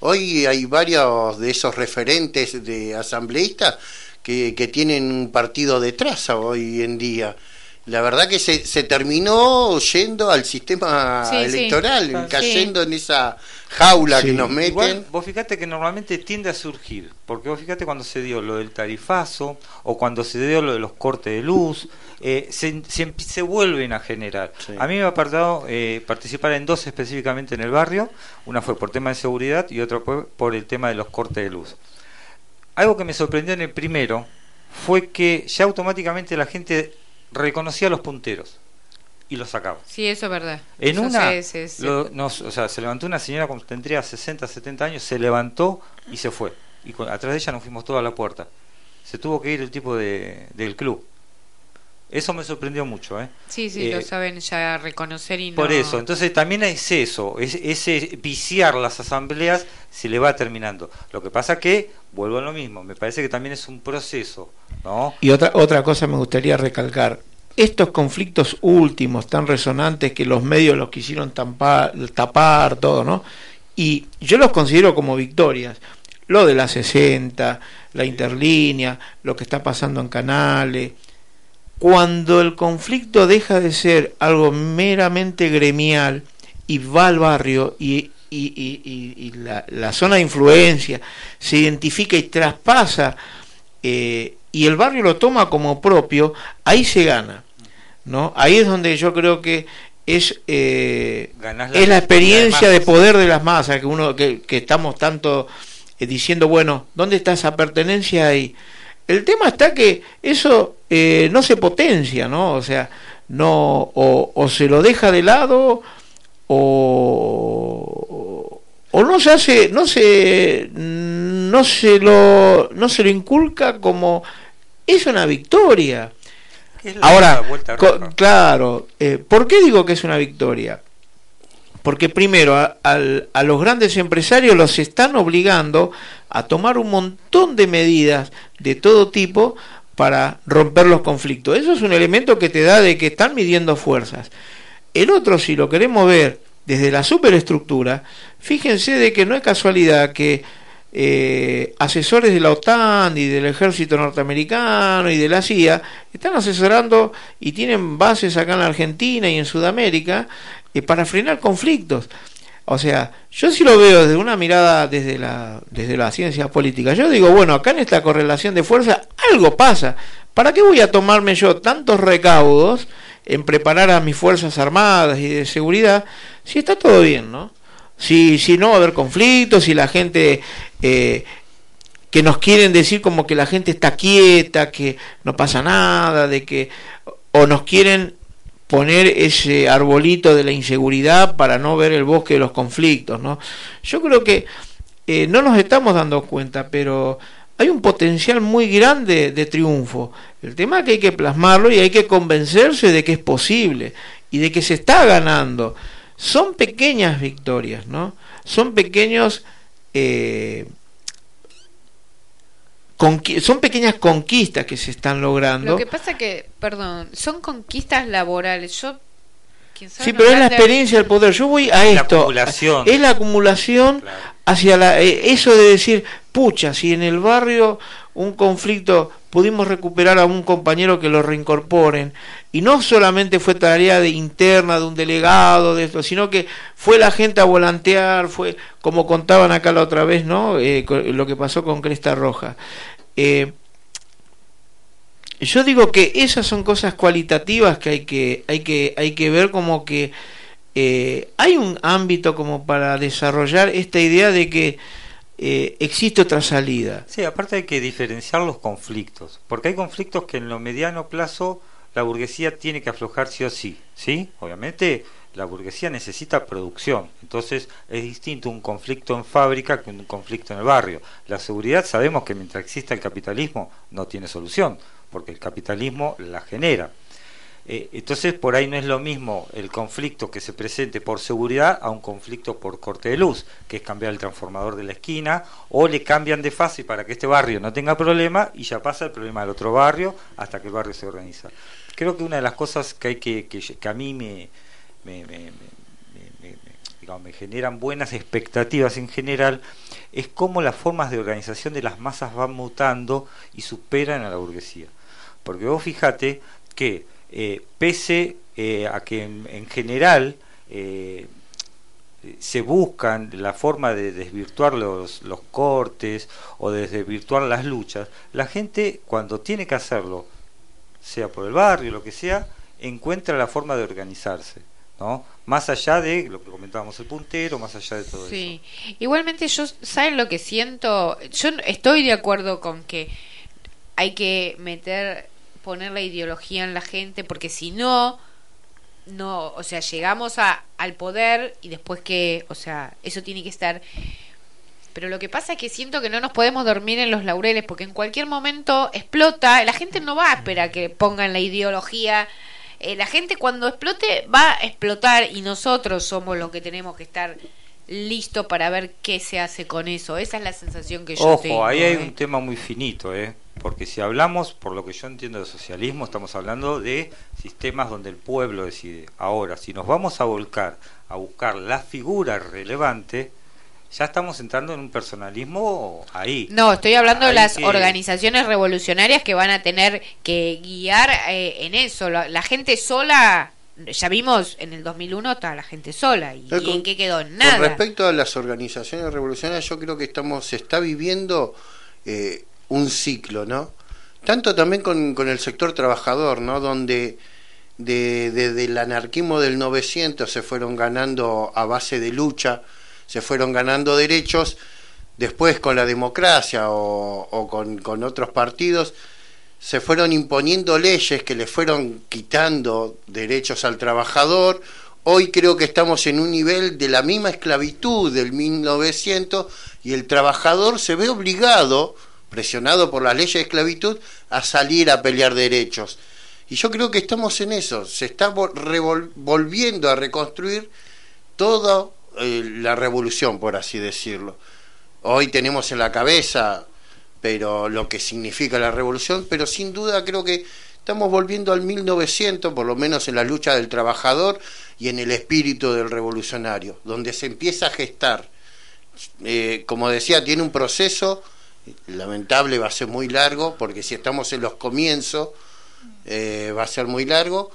Hoy hay varios de esos referentes de asambleístas que, que tienen un partido de traza hoy en día. La verdad que se, se terminó yendo al sistema Sí, electoral, Sí. cayendo en esa jaula que nos meten. Igual, vos fíjate que normalmente tiende a surgir, porque vos fíjate cuando se dio lo del tarifazo o cuando se dio lo de los cortes de luz, eh, se, se, se vuelven a generar. Sí. A mí me ha apartado eh, participar en dos específicamente en el barrio, una fue por tema de seguridad y otra fue por el tema de los cortes de luz. Algo que me sorprendió en el primero fue que ya automáticamente la gente reconocía a los punteros y los sacaba. Sí, eso es verdad. En Eso una, lo- o sea, se levantó una señora cuando tendría 60, 70 años, se levantó y se fue. Y con- atrás de ella nos fuimos todos a la puerta. Se tuvo que ir el tipo de, del club. Eso me sorprendió mucho, ¿eh? sí, sí, lo Eh, saben ya reconocer y no... Por eso, entonces también es eso, es, ese viciar las asambleas se le va terminando. Lo que pasa que, vuelvo a lo mismo, me parece que también es un proceso, ¿no? Y otra, otra cosa me gustaría recalcar. Estos conflictos últimos, tan resonantes, que los medios los quisieron tampar, tapar, todo, ¿no? Y yo los considero como victorias. Lo de la 60, la interlínea, lo que está pasando en Canales. Cuando el conflicto deja de ser algo meramente gremial y va al barrio y, y, y- y- y la, la zona de influencia se identifica y traspasa eh, y el barrio lo toma como propio, ahí se gana. ¿no? Ahí es donde yo creo que es, eh, Ganás es la experiencia de poder de las masas, que uno que, que estamos tanto eh, diciendo, bueno, ¿dónde está esa pertenencia ahí? El tema está que eso eh, no se potencia, ¿no? O sea, no o, o se lo deja de lado o, o no se hace, no se no se lo no se lo inculca como es una victoria. Es Ahora, claro, eh, ¿por qué digo que es una victoria? Porque primero a, los grandes empresarios los están obligando a tomar un montón de medidas de todo tipo para romper los conflictos. Eso es un elemento que te da de que están midiendo fuerzas. El otro, si lo queremos ver desde la superestructura, fíjense de que no es casualidad que eh, asesores de la OTAN y del ejército norteamericano y de la CIA están asesorando y tienen bases acá en la Argentina y en Sudamérica para frenar conflictos. O sea, yo sí lo veo desde una mirada desde la, desde la ciencia política. Yo digo, bueno, acá en esta correlación de fuerza algo pasa. ¿Para qué voy a tomarme yo tantos recaudos en preparar a mis fuerzas armadas y de seguridad si está todo bien, ¿no? Si, si no va a haber conflictos, si la gente eh, que nos quieren decir como que la gente está quieta, que no pasa nada, de que o nos quieren poner ese arbolito de la inseguridad para no ver el bosque de los conflictos, ¿no? Yo creo que eh, no nos estamos dando cuenta, pero hay un potencial muy grande de triunfo. El tema es que hay que plasmarlo y hay que convencerse de que es posible y de que se está ganando. Son pequeñas victorias, ¿no? Son pequeños eh, son pequeñas conquistas que se están logrando. Lo que pasa que, perdón, son conquistas laborales. Yo, quién sabe, Sí, no pero es la experiencia del poder. Yo voy a La esto. acumulación. Es la acumulación hacia la, eh, eso de decir, pucha, si en el barrio un conflicto pudimos recuperar a un compañero que lo reincorporen y no solamente fue tarea interna de un delegado de esto, sino que fue la gente a volantear, fue como contaban acá la otra vez, ¿no? Eh, lo que pasó con Cresta Roja. Eh, yo digo que esas son cosas cualitativas que hay que hay que hay que ver como que eh, hay un ámbito como para desarrollar esta idea de que eh, existe otra salida. Sí, aparte hay que diferenciar los conflictos, porque hay conflictos que en lo mediano plazo la burguesía tiene que aflojar sí o sí, ¿sí? Obviamente la burguesía necesita producción, entonces es distinto un conflicto en fábrica que un conflicto en el barrio. La seguridad sabemos que mientras exista el capitalismo no tiene solución, porque el capitalismo la genera. Eh, entonces por ahí no es lo mismo el conflicto que se presente por seguridad a un conflicto por corte de luz, que es cambiar el transformador de la esquina, o le cambian de fase para que este barrio no tenga problema y ya pasa el problema del otro barrio hasta que el barrio se organiza. Creo que una de las cosas que hay que, que, a mí me, digamos, me generan buenas expectativas en general es cómo las formas de organización de las masas van mutando y superan a la burguesía. Porque vos fíjate que eh, pese eh, a que en, en general eh, se buscan la forma de desvirtuar los, los cortes o de desvirtuar las luchas, la gente cuando tiene que hacerlo, sea por el barrio, lo que sea, encuentra la forma de organizarse, ¿no? Más allá de lo que comentábamos el puntero, más allá de todo eso. Sí. Igualmente yo, ¿saben lo que siento? Yo estoy de acuerdo con que hay que meter, poner la ideología en la gente, porque si no, no, o sea, llegamos a, al poder y después que, o sea, eso tiene que estar... Pero lo que pasa es que siento que no nos podemos dormir en los laureles, porque en cualquier momento explota, la gente no va a esperar que pongan la ideología eh, la gente cuando explote va a explotar y nosotros somos los que tenemos que estar listos para ver qué se hace con eso. Esa es la sensación que yo Ojo, tengo. ahí hay eh. un tema muy finito, ¿eh? Porque si hablamos, por lo que yo entiendo de socialismo, estamos hablando de sistemas donde el pueblo decide. Ahora, si nos vamos a volcar a buscar la figura relevante, ya estamos entrando en un personalismo ahí. No, estoy hablando de las que- organizaciones revolucionarias que van a tener que guiar eh, en eso. La, la gente sola, ya vimos en el 2001 estaba la gente sola. ¿Y, con- en qué quedó? Con Nada. respecto a las organizaciones revolucionarias, yo creo que estamos, se está viviendo eh, un ciclo, ¿no? Tanto también con, con el sector trabajador, ¿no? Donde de- desde el anarquismo del 900 se fueron ganando a base de lucha, se fueron ganando derechos, después con la democracia o, con, con otros partidos, se fueron imponiendo leyes que le fueron quitando derechos al trabajador. Hoy creo que estamos en un nivel de la misma esclavitud del 1900 y el trabajador se ve obligado, presionado por las leyes de esclavitud, a salir a pelear derechos. Y yo creo que estamos en eso, se está volviendo a reconstruir toda eh, la revolución, por así decirlo. Hoy tenemos en la cabeza pero lo que significa la revolución, pero sin duda creo que estamos volviendo al 1900, por lo menos en la lucha del trabajador y en el espíritu del revolucionario, donde se empieza a gestar. Eh, como decía, tiene un proceso lamentable, va a ser muy largo, porque si estamos en los comienzos, eh, va a ser muy largo,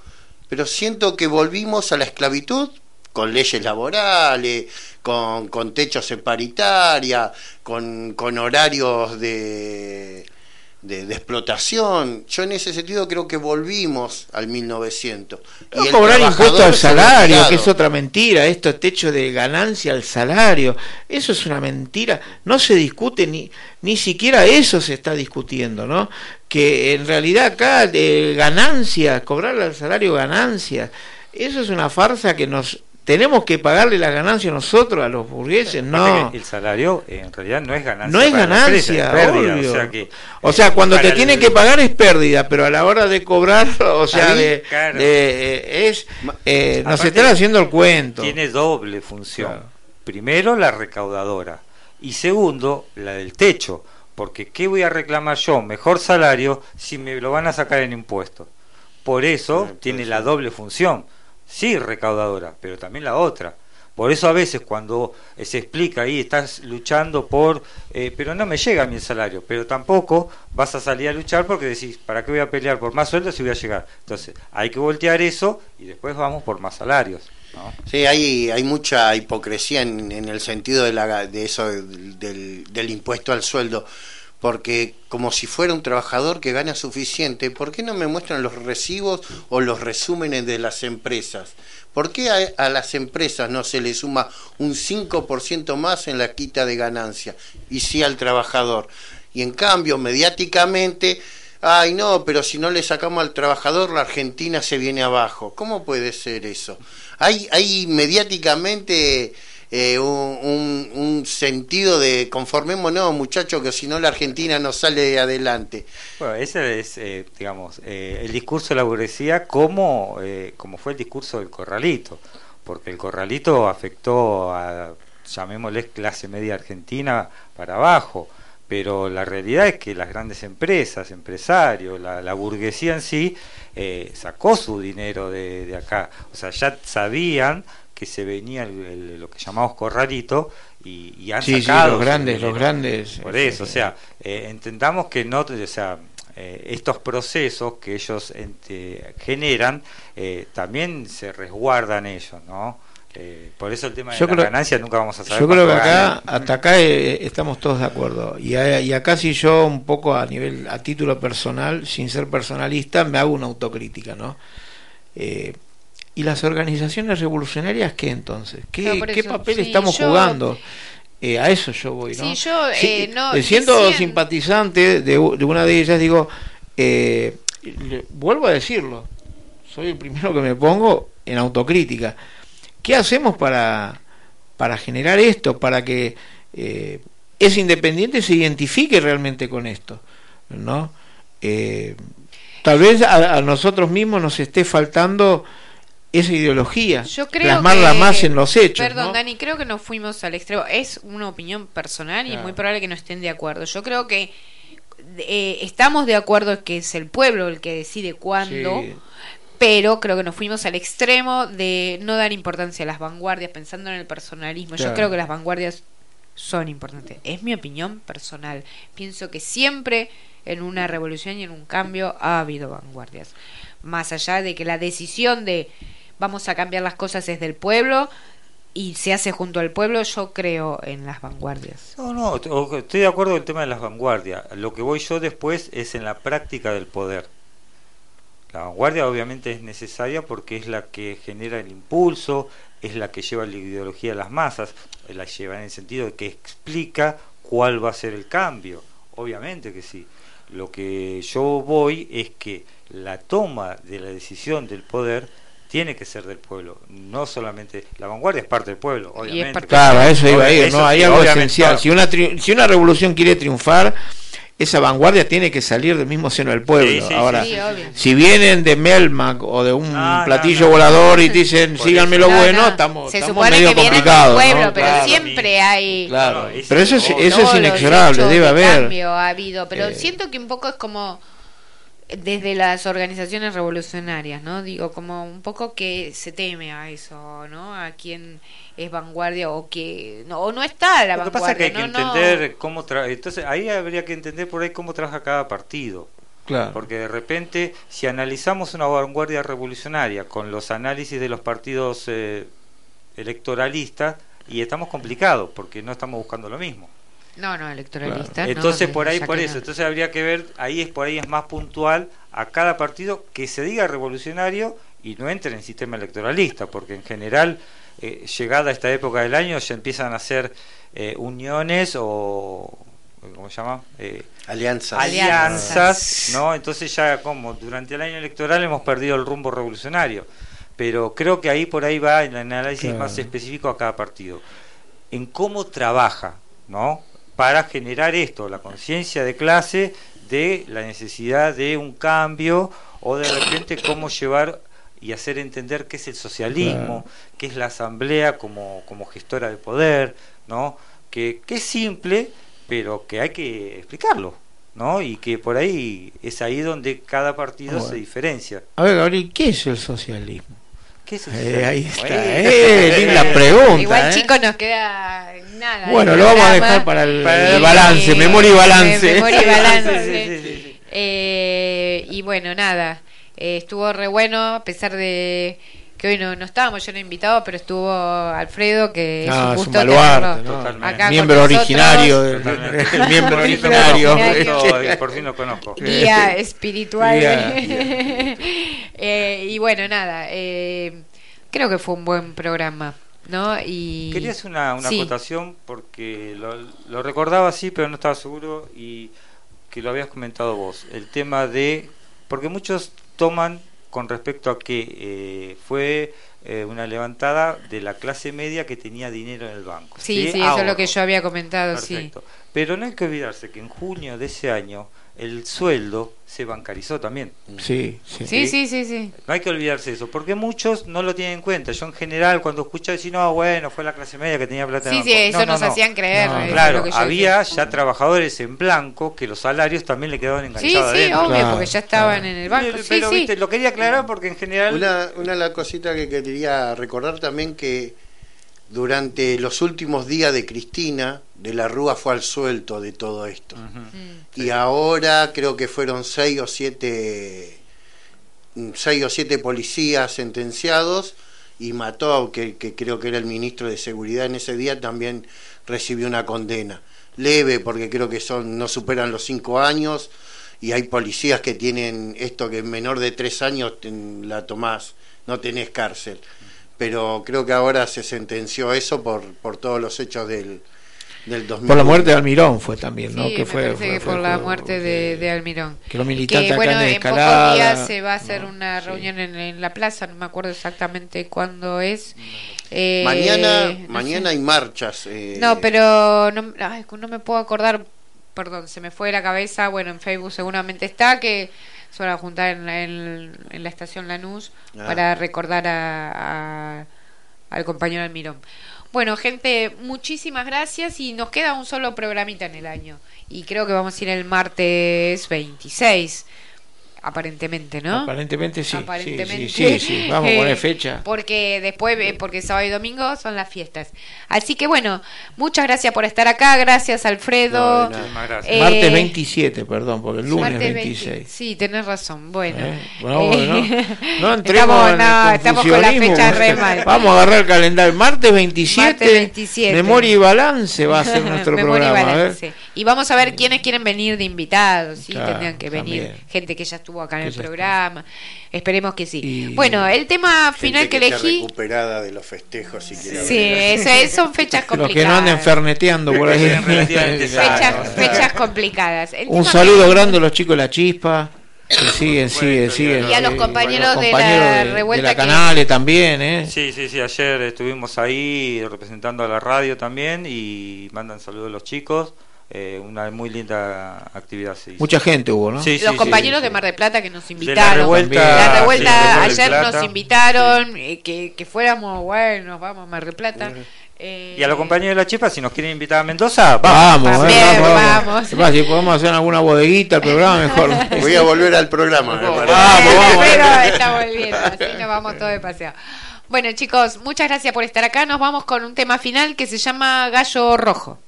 pero siento que volvimos a la esclavitud con leyes laborales, con, con techos en paritaria, con, con horarios de, de, de explotación. Yo en ese sentido creo que volvimos al 1900. No el cobrar trabajador impuesto al salario, que es otra mentira, esto techo de ganancia al salario, eso es una mentira, no se discute ni ni siquiera eso se está discutiendo, ¿no? Que en realidad acá de ganancias, cobrar al salario ganancias, eso es una farsa que nos tenemos que pagarle la ganancia nosotros a los burgueses, no. El salario en realidad no es ganancia. No es para la empresa, ganancia, es pérdida, obvio. O sea que, O sea, cuando te tienen que pagar es pérdida, pero a la hora de cobrar, o sea, Ahí, de, claro. de- eh, es eh, nos Aparte, están haciendo el cuento. Tiene doble función. Claro. Primero, la recaudadora. Y segundo, la del techo. Porque ¿qué voy a reclamar yo? Mejor salario si me lo van a sacar en impuestos. Por eso Sí, tiene la doble función. Sí, recaudadora, pero también la otra. Por eso a veces cuando se explica ahí, estás luchando por, eh, pero no me llega mi salario, pero tampoco vas a salir a luchar porque decís, ¿para qué voy a pelear por más sueldo si voy a llegar? Entonces, hay que voltear eso y después vamos por más salarios. ¿no? Sí, hay, hay mucha hipocresía en, en el sentido de, la, de eso del, del- del impuesto al sueldo, porque como si fuera un trabajador que gana suficiente, ¿por qué no me muestran los recibos o los resúmenes de las empresas? ¿Por qué a, las empresas no se le suma un 5% más en la quita de ganancia y sí al trabajador? Y en cambio, mediáticamente, ay no, pero si no le sacamos al trabajador, la Argentina se viene abajo. ¿Cómo puede ser eso? Hay, hay mediáticamente eh, un, sentido de conformémonos, muchachos, que si no la Argentina no sale adelante. Bueno, ese es, eh, digamos, eh, el discurso de la burguesía como, eh, como fue el discurso del corralito, porque el corralito afectó a, llamémosle, clase media argentina para abajo, pero la realidad es que las grandes empresas, empresarios, la, la burguesía en sí, eh, sacó su dinero de, de acá, o sea, ya sabían que se venía el- el- lo que llamamos corralito y, y han Sí, sí, sacado los su grandes, los grandes. Por sí, eso, o sí. sea, eh, entendamos que no, o sea, eh, estos procesos que ellos ente- generan eh, también se resguardan ellos, ¿no? Eh, por eso el tema de Yo la creo- ganancia nunca vamos a saber. Yo creo que acá, ganan. hasta acá estamos todos de acuerdo. Y, a- y acá si yo un poco a nivel, a título personal, sin ser personalista, me hago una autocrítica, ¿no? ¿Y las organizaciones revolucionarias qué entonces? ¿Qué, No, por qué eso, papel sí, estamos yo- jugando? Eh, a eso yo voy, ¿no? Sí, yo, eh, no, eh, siendo decían- simpatizante de, una de ellas, digo, eh, le- vuelvo a decirlo, soy el primero que me pongo en autocrítica. ¿Qué hacemos para, para generar esto, para que eh, ese independiente se identifique realmente con esto? ¿no? Eh, tal vez a, a nosotros mismos nos esté faltando esa ideología, Yo creo plasmarla que- más en los hechos. Perdón, ¿no? Dani, creo que nos fuimos al extremo. Es una opinión personal y Claro. muy probable que no estén de acuerdo. Yo creo que eh, estamos de acuerdo que es el pueblo el que decide cuándo, Sí. pero creo que nos fuimos al extremo de no dar importancia a las vanguardias pensando en el personalismo. Yo creo que las vanguardias son importantes. Es mi opinión personal. Pienso que siempre en una revolución y en un cambio ha habido vanguardias. Más allá de que la decisión de vamos a cambiar las cosas es del pueblo y se hace junto al pueblo, yo creo en las vanguardias. No, no, estoy de acuerdo con el tema de las vanguardias. Lo que voy yo después es en la práctica del poder. La vanguardia obviamente es necesaria porque es la que genera el impulso, es la que lleva la ideología a las masas, la lleva en el sentido de que explica cuál va a ser el cambio. Obviamente que sí. Lo que yo voy es que la toma de la decisión del poder tiene que ser del pueblo, no solamente la vanguardia es parte del pueblo, obviamente. parte- Claro, eso iba a ir, ¿no? Hay algo esencial. claro. Si una, tri- si una revolución quiere triunfar, esa vanguardia tiene que salir del mismo seno del pueblo. Sí, sí, Ahora, sí, si vienen de Melmac o de un No, no, platillo no. volador y dicen síganme lo No, bueno, no. estamos, Se estamos supone medio que vienen del complicados. pueblo, ¿no? pero Claro. siempre hay Claro. No, pero eso es, es eso es inexorable, debe de haber. cambio ha habido, pero Eh. siento que un poco es como desde las organizaciones revolucionarias, ¿no? Digo, como un poco que se teme a eso, ¿no? A quién es vanguardia o que no, o no está la Lo que vanguardia, pasa es que hay que entender cómo tra entonces ahí habría que entender por ahí cómo trabaja cada partido. Claro. Porque de repente, si analizamos una vanguardia revolucionaria con los análisis de los partidos eh, electoralistas, y estamos complicados, porque no estamos buscando lo mismo. No, no, electoralista. Entonces, por ahí, por eso, no. entonces habría que ver, ahí es por ahí es más puntual a cada partido que se diga revolucionario y no entre en el sistema electoralista, porque en general, eh, llegada esta época del año, ya empiezan a hacer eh, uniones o, ¿cómo se llama? Eh, Alianzas. alianzas, ¿no? Entonces ya como durante el año electoral hemos perdido el rumbo revolucionario. Pero creo que ahí por ahí va el análisis Claro. más específico a cada partido. En cómo trabaja, ¿no? Para generar esto, la conciencia de clase de la necesidad de un cambio o de repente cómo llevar y hacer entender qué es el socialismo, qué es la asamblea como, como gestora de poder, ¿no? Que, que es simple, pero que hay que explicarlo, ¿no? Y que por ahí es ahí donde cada partido Bueno. se diferencia. A ver, Gabriel, ¿qué es el socialismo? ¿Qué es el Eh, ahí está, Eh, linda pregunta. Igual, eh. chicos, nos queda nada. Bueno, lo vamos a dejar para el, Para el balance, Eh, memoria y balance. Memoria y balance. Sí, sí, sí, sí. Eh, y bueno, nada. eh, estuvo re bueno, a pesar de que hoy no, no estábamos, yo no invitado, pero estuvo Alfredo, que es Ah, un es gusto un baluarte, tenerlo ¿no? Totalmente. acá con miembro originario, el miembro originario. por fin lo conozco. guía espiritual. Guía, Eh, y bueno, nada, eh, creo que fue un buen programa, ¿no? Y Quería hacer una, una Sí. acotación porque lo, lo recordaba así, pero no estaba seguro y que lo habías comentado vos. El tema de. Porque muchos toman con respecto a que eh, fue eh, una levantada de la clase media que tenía dinero en el banco. Sí, sí, eso es lo que yo había comentado, sí. Pero no hay que olvidarse que en junio de ese año el sueldo se bancarizó también. Sí, sí. Sí, sí, sí, sí. No hay que olvidarse de eso, porque muchos no lo tienen en cuenta. Yo en general cuando escucho decir, no, bueno, fue la clase media que tenía plata en Sí, el sí, banco". eso No, no, nos no. hacían creer. No, Claro, había ya trabajadores en blanco que los salarios también le quedaban Sí, enganchados sí, adentro. obvio, Claro, porque ya estaban claro. en el banco. Pero, Sí, pero, sí. viste, lo quería aclarar porque en general... Una, una de las cositas que quería recordar también que durante los últimos días de Cristina, de la Rúa fue al suelto de todo esto. Mm. Y ahora creo que fueron seis o siete mm, seis o siete policías sentenciados y mató, que, que creo que era el ministro de Seguridad en ese día, también recibió una condena. Leve, porque creo que son no superan los cinco años, y hay policías que tienen esto que en menor de tres años ten- la tomás, no tenés cárcel. Pero creo que ahora se sentenció eso por, por todos los hechos del, del 2000. Por la muerte de Almirón fue también, ¿no? Sí, que me fue, parece fue- que fue- por la fue- muerte de, de Almirón. que los militantes Que acá bueno, en en escalada, pocos días se va a hacer ¿no? una Sí. reunión en, en la plaza, no me acuerdo exactamente cuándo es. Eh, Mañana, no mañana sé. hay marchas. eh, No, pero no, ay, no me puedo acordar, perdón, se me fue de la cabeza, bueno, en Facebook seguramente está, que se van a juntar en la, en, en la estación Lanús Ah. para recordar a, a- al compañero Almirón. Bueno, gente, muchísimas gracias y nos queda un solo programita en el año. Y creo que vamos a ir el martes 26, aparentemente, ¿no? Aparentemente sí. Aparentemente. Sí, sí, sí, sí. Vamos a poner Eh, fecha. Porque después, eh, porque sábado y domingo son las fiestas. Así que bueno, muchas gracias por estar acá. Gracias, Alfredo. No. Muchísimas gracias. Eh, Martes 27, perdón, porque el lunes martes 26. 20. Sí, tenés razón. Bueno. ¿Eh? Bueno, Eh, bueno, no entremos estamos, en no, estamos con la fecha re mal. Vamos a agarrar el calendario. Martes 27, Martes 27. Memoria y Balance va a ser nuestro Memoria y programa. ver. balance. Y vamos a ver quiénes quieren venir de invitados. Sí, Claro, tendrían que venir también. gente que ya estuvo acá en Que el programa. Esperemos que sí. Y- Bueno, el tema final que, esté elegí. recuperada de los festejos, si Sí, eso es- son fechas Los complicadas. que no anden ferneteando por ahí. Fechas, fechas complicadas. El Un saludo que- grande a los chicos de la chispa. Que siguen, siguen, siguen. Y a los compañeros de la revuelta de la que- Canale también, ¿eh? Sí, sí, sí, ayer estuvimos ahí representando a la radio también y mandan saludos a los chicos. Eh, una muy linda actividad. se hizo. Mucha gente hubo, ¿no? Sí, Los sí, compañeros sí, de. Mar del Plata que nos De invitaron. la revuelta, La revuelta sí, de Mar del ayer Plata. nos invitaron, eh, que, que fuéramos, bueno, nos vamos a Mar del Plata. Eh, Y a los compañeros de la Chipa, si nos quieren invitar a Mendoza, Vamos, vamos. eh, Bien, vamos, si podemos hacer alguna bodeguita el programa, mejor. Voy a volver al programa. me parece. Vamos, vamos. Pero está volviendo, así nos vamos todos de paseo. Bueno, chicos, muchas gracias por estar acá. Nos vamos con un tema final que se llama Gallo Rojo.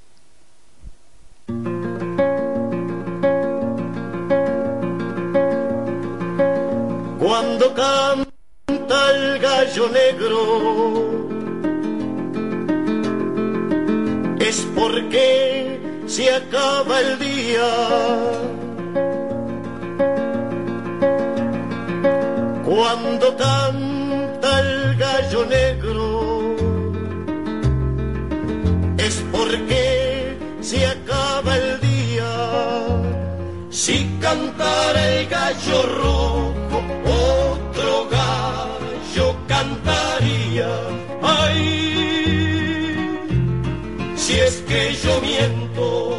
Cuando canta el gallo negro es porque se acaba el día. Cuando canta el gallo negro es porque se acaba el día. Si cantara el gallo rojo, otro gallo cantaría. Ay, si es que yo miento,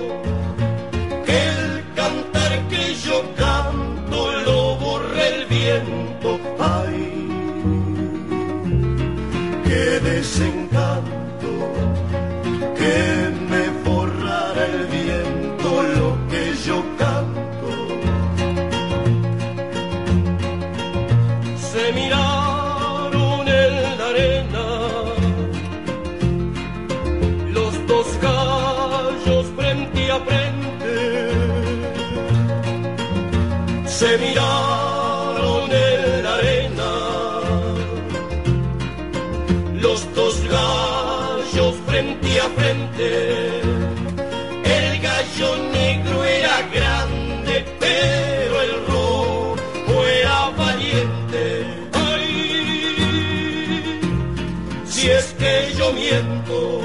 si es que yo miento,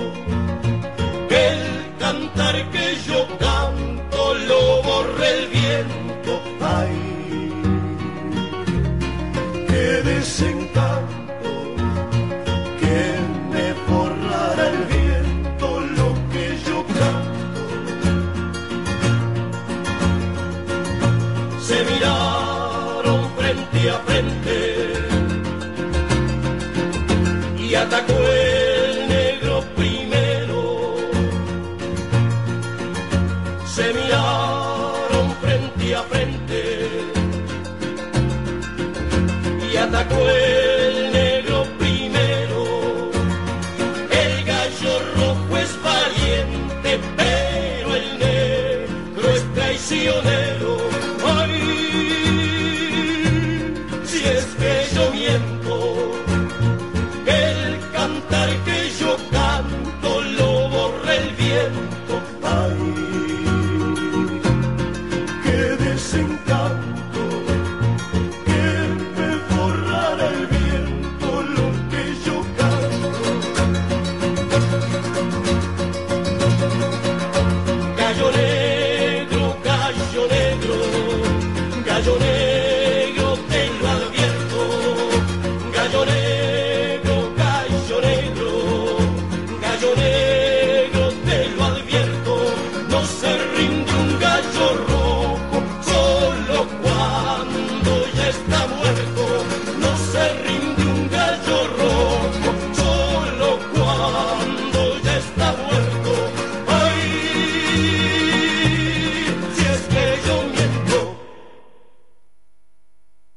que el cantar que yo canto lo borra el viento. Ay, desencanto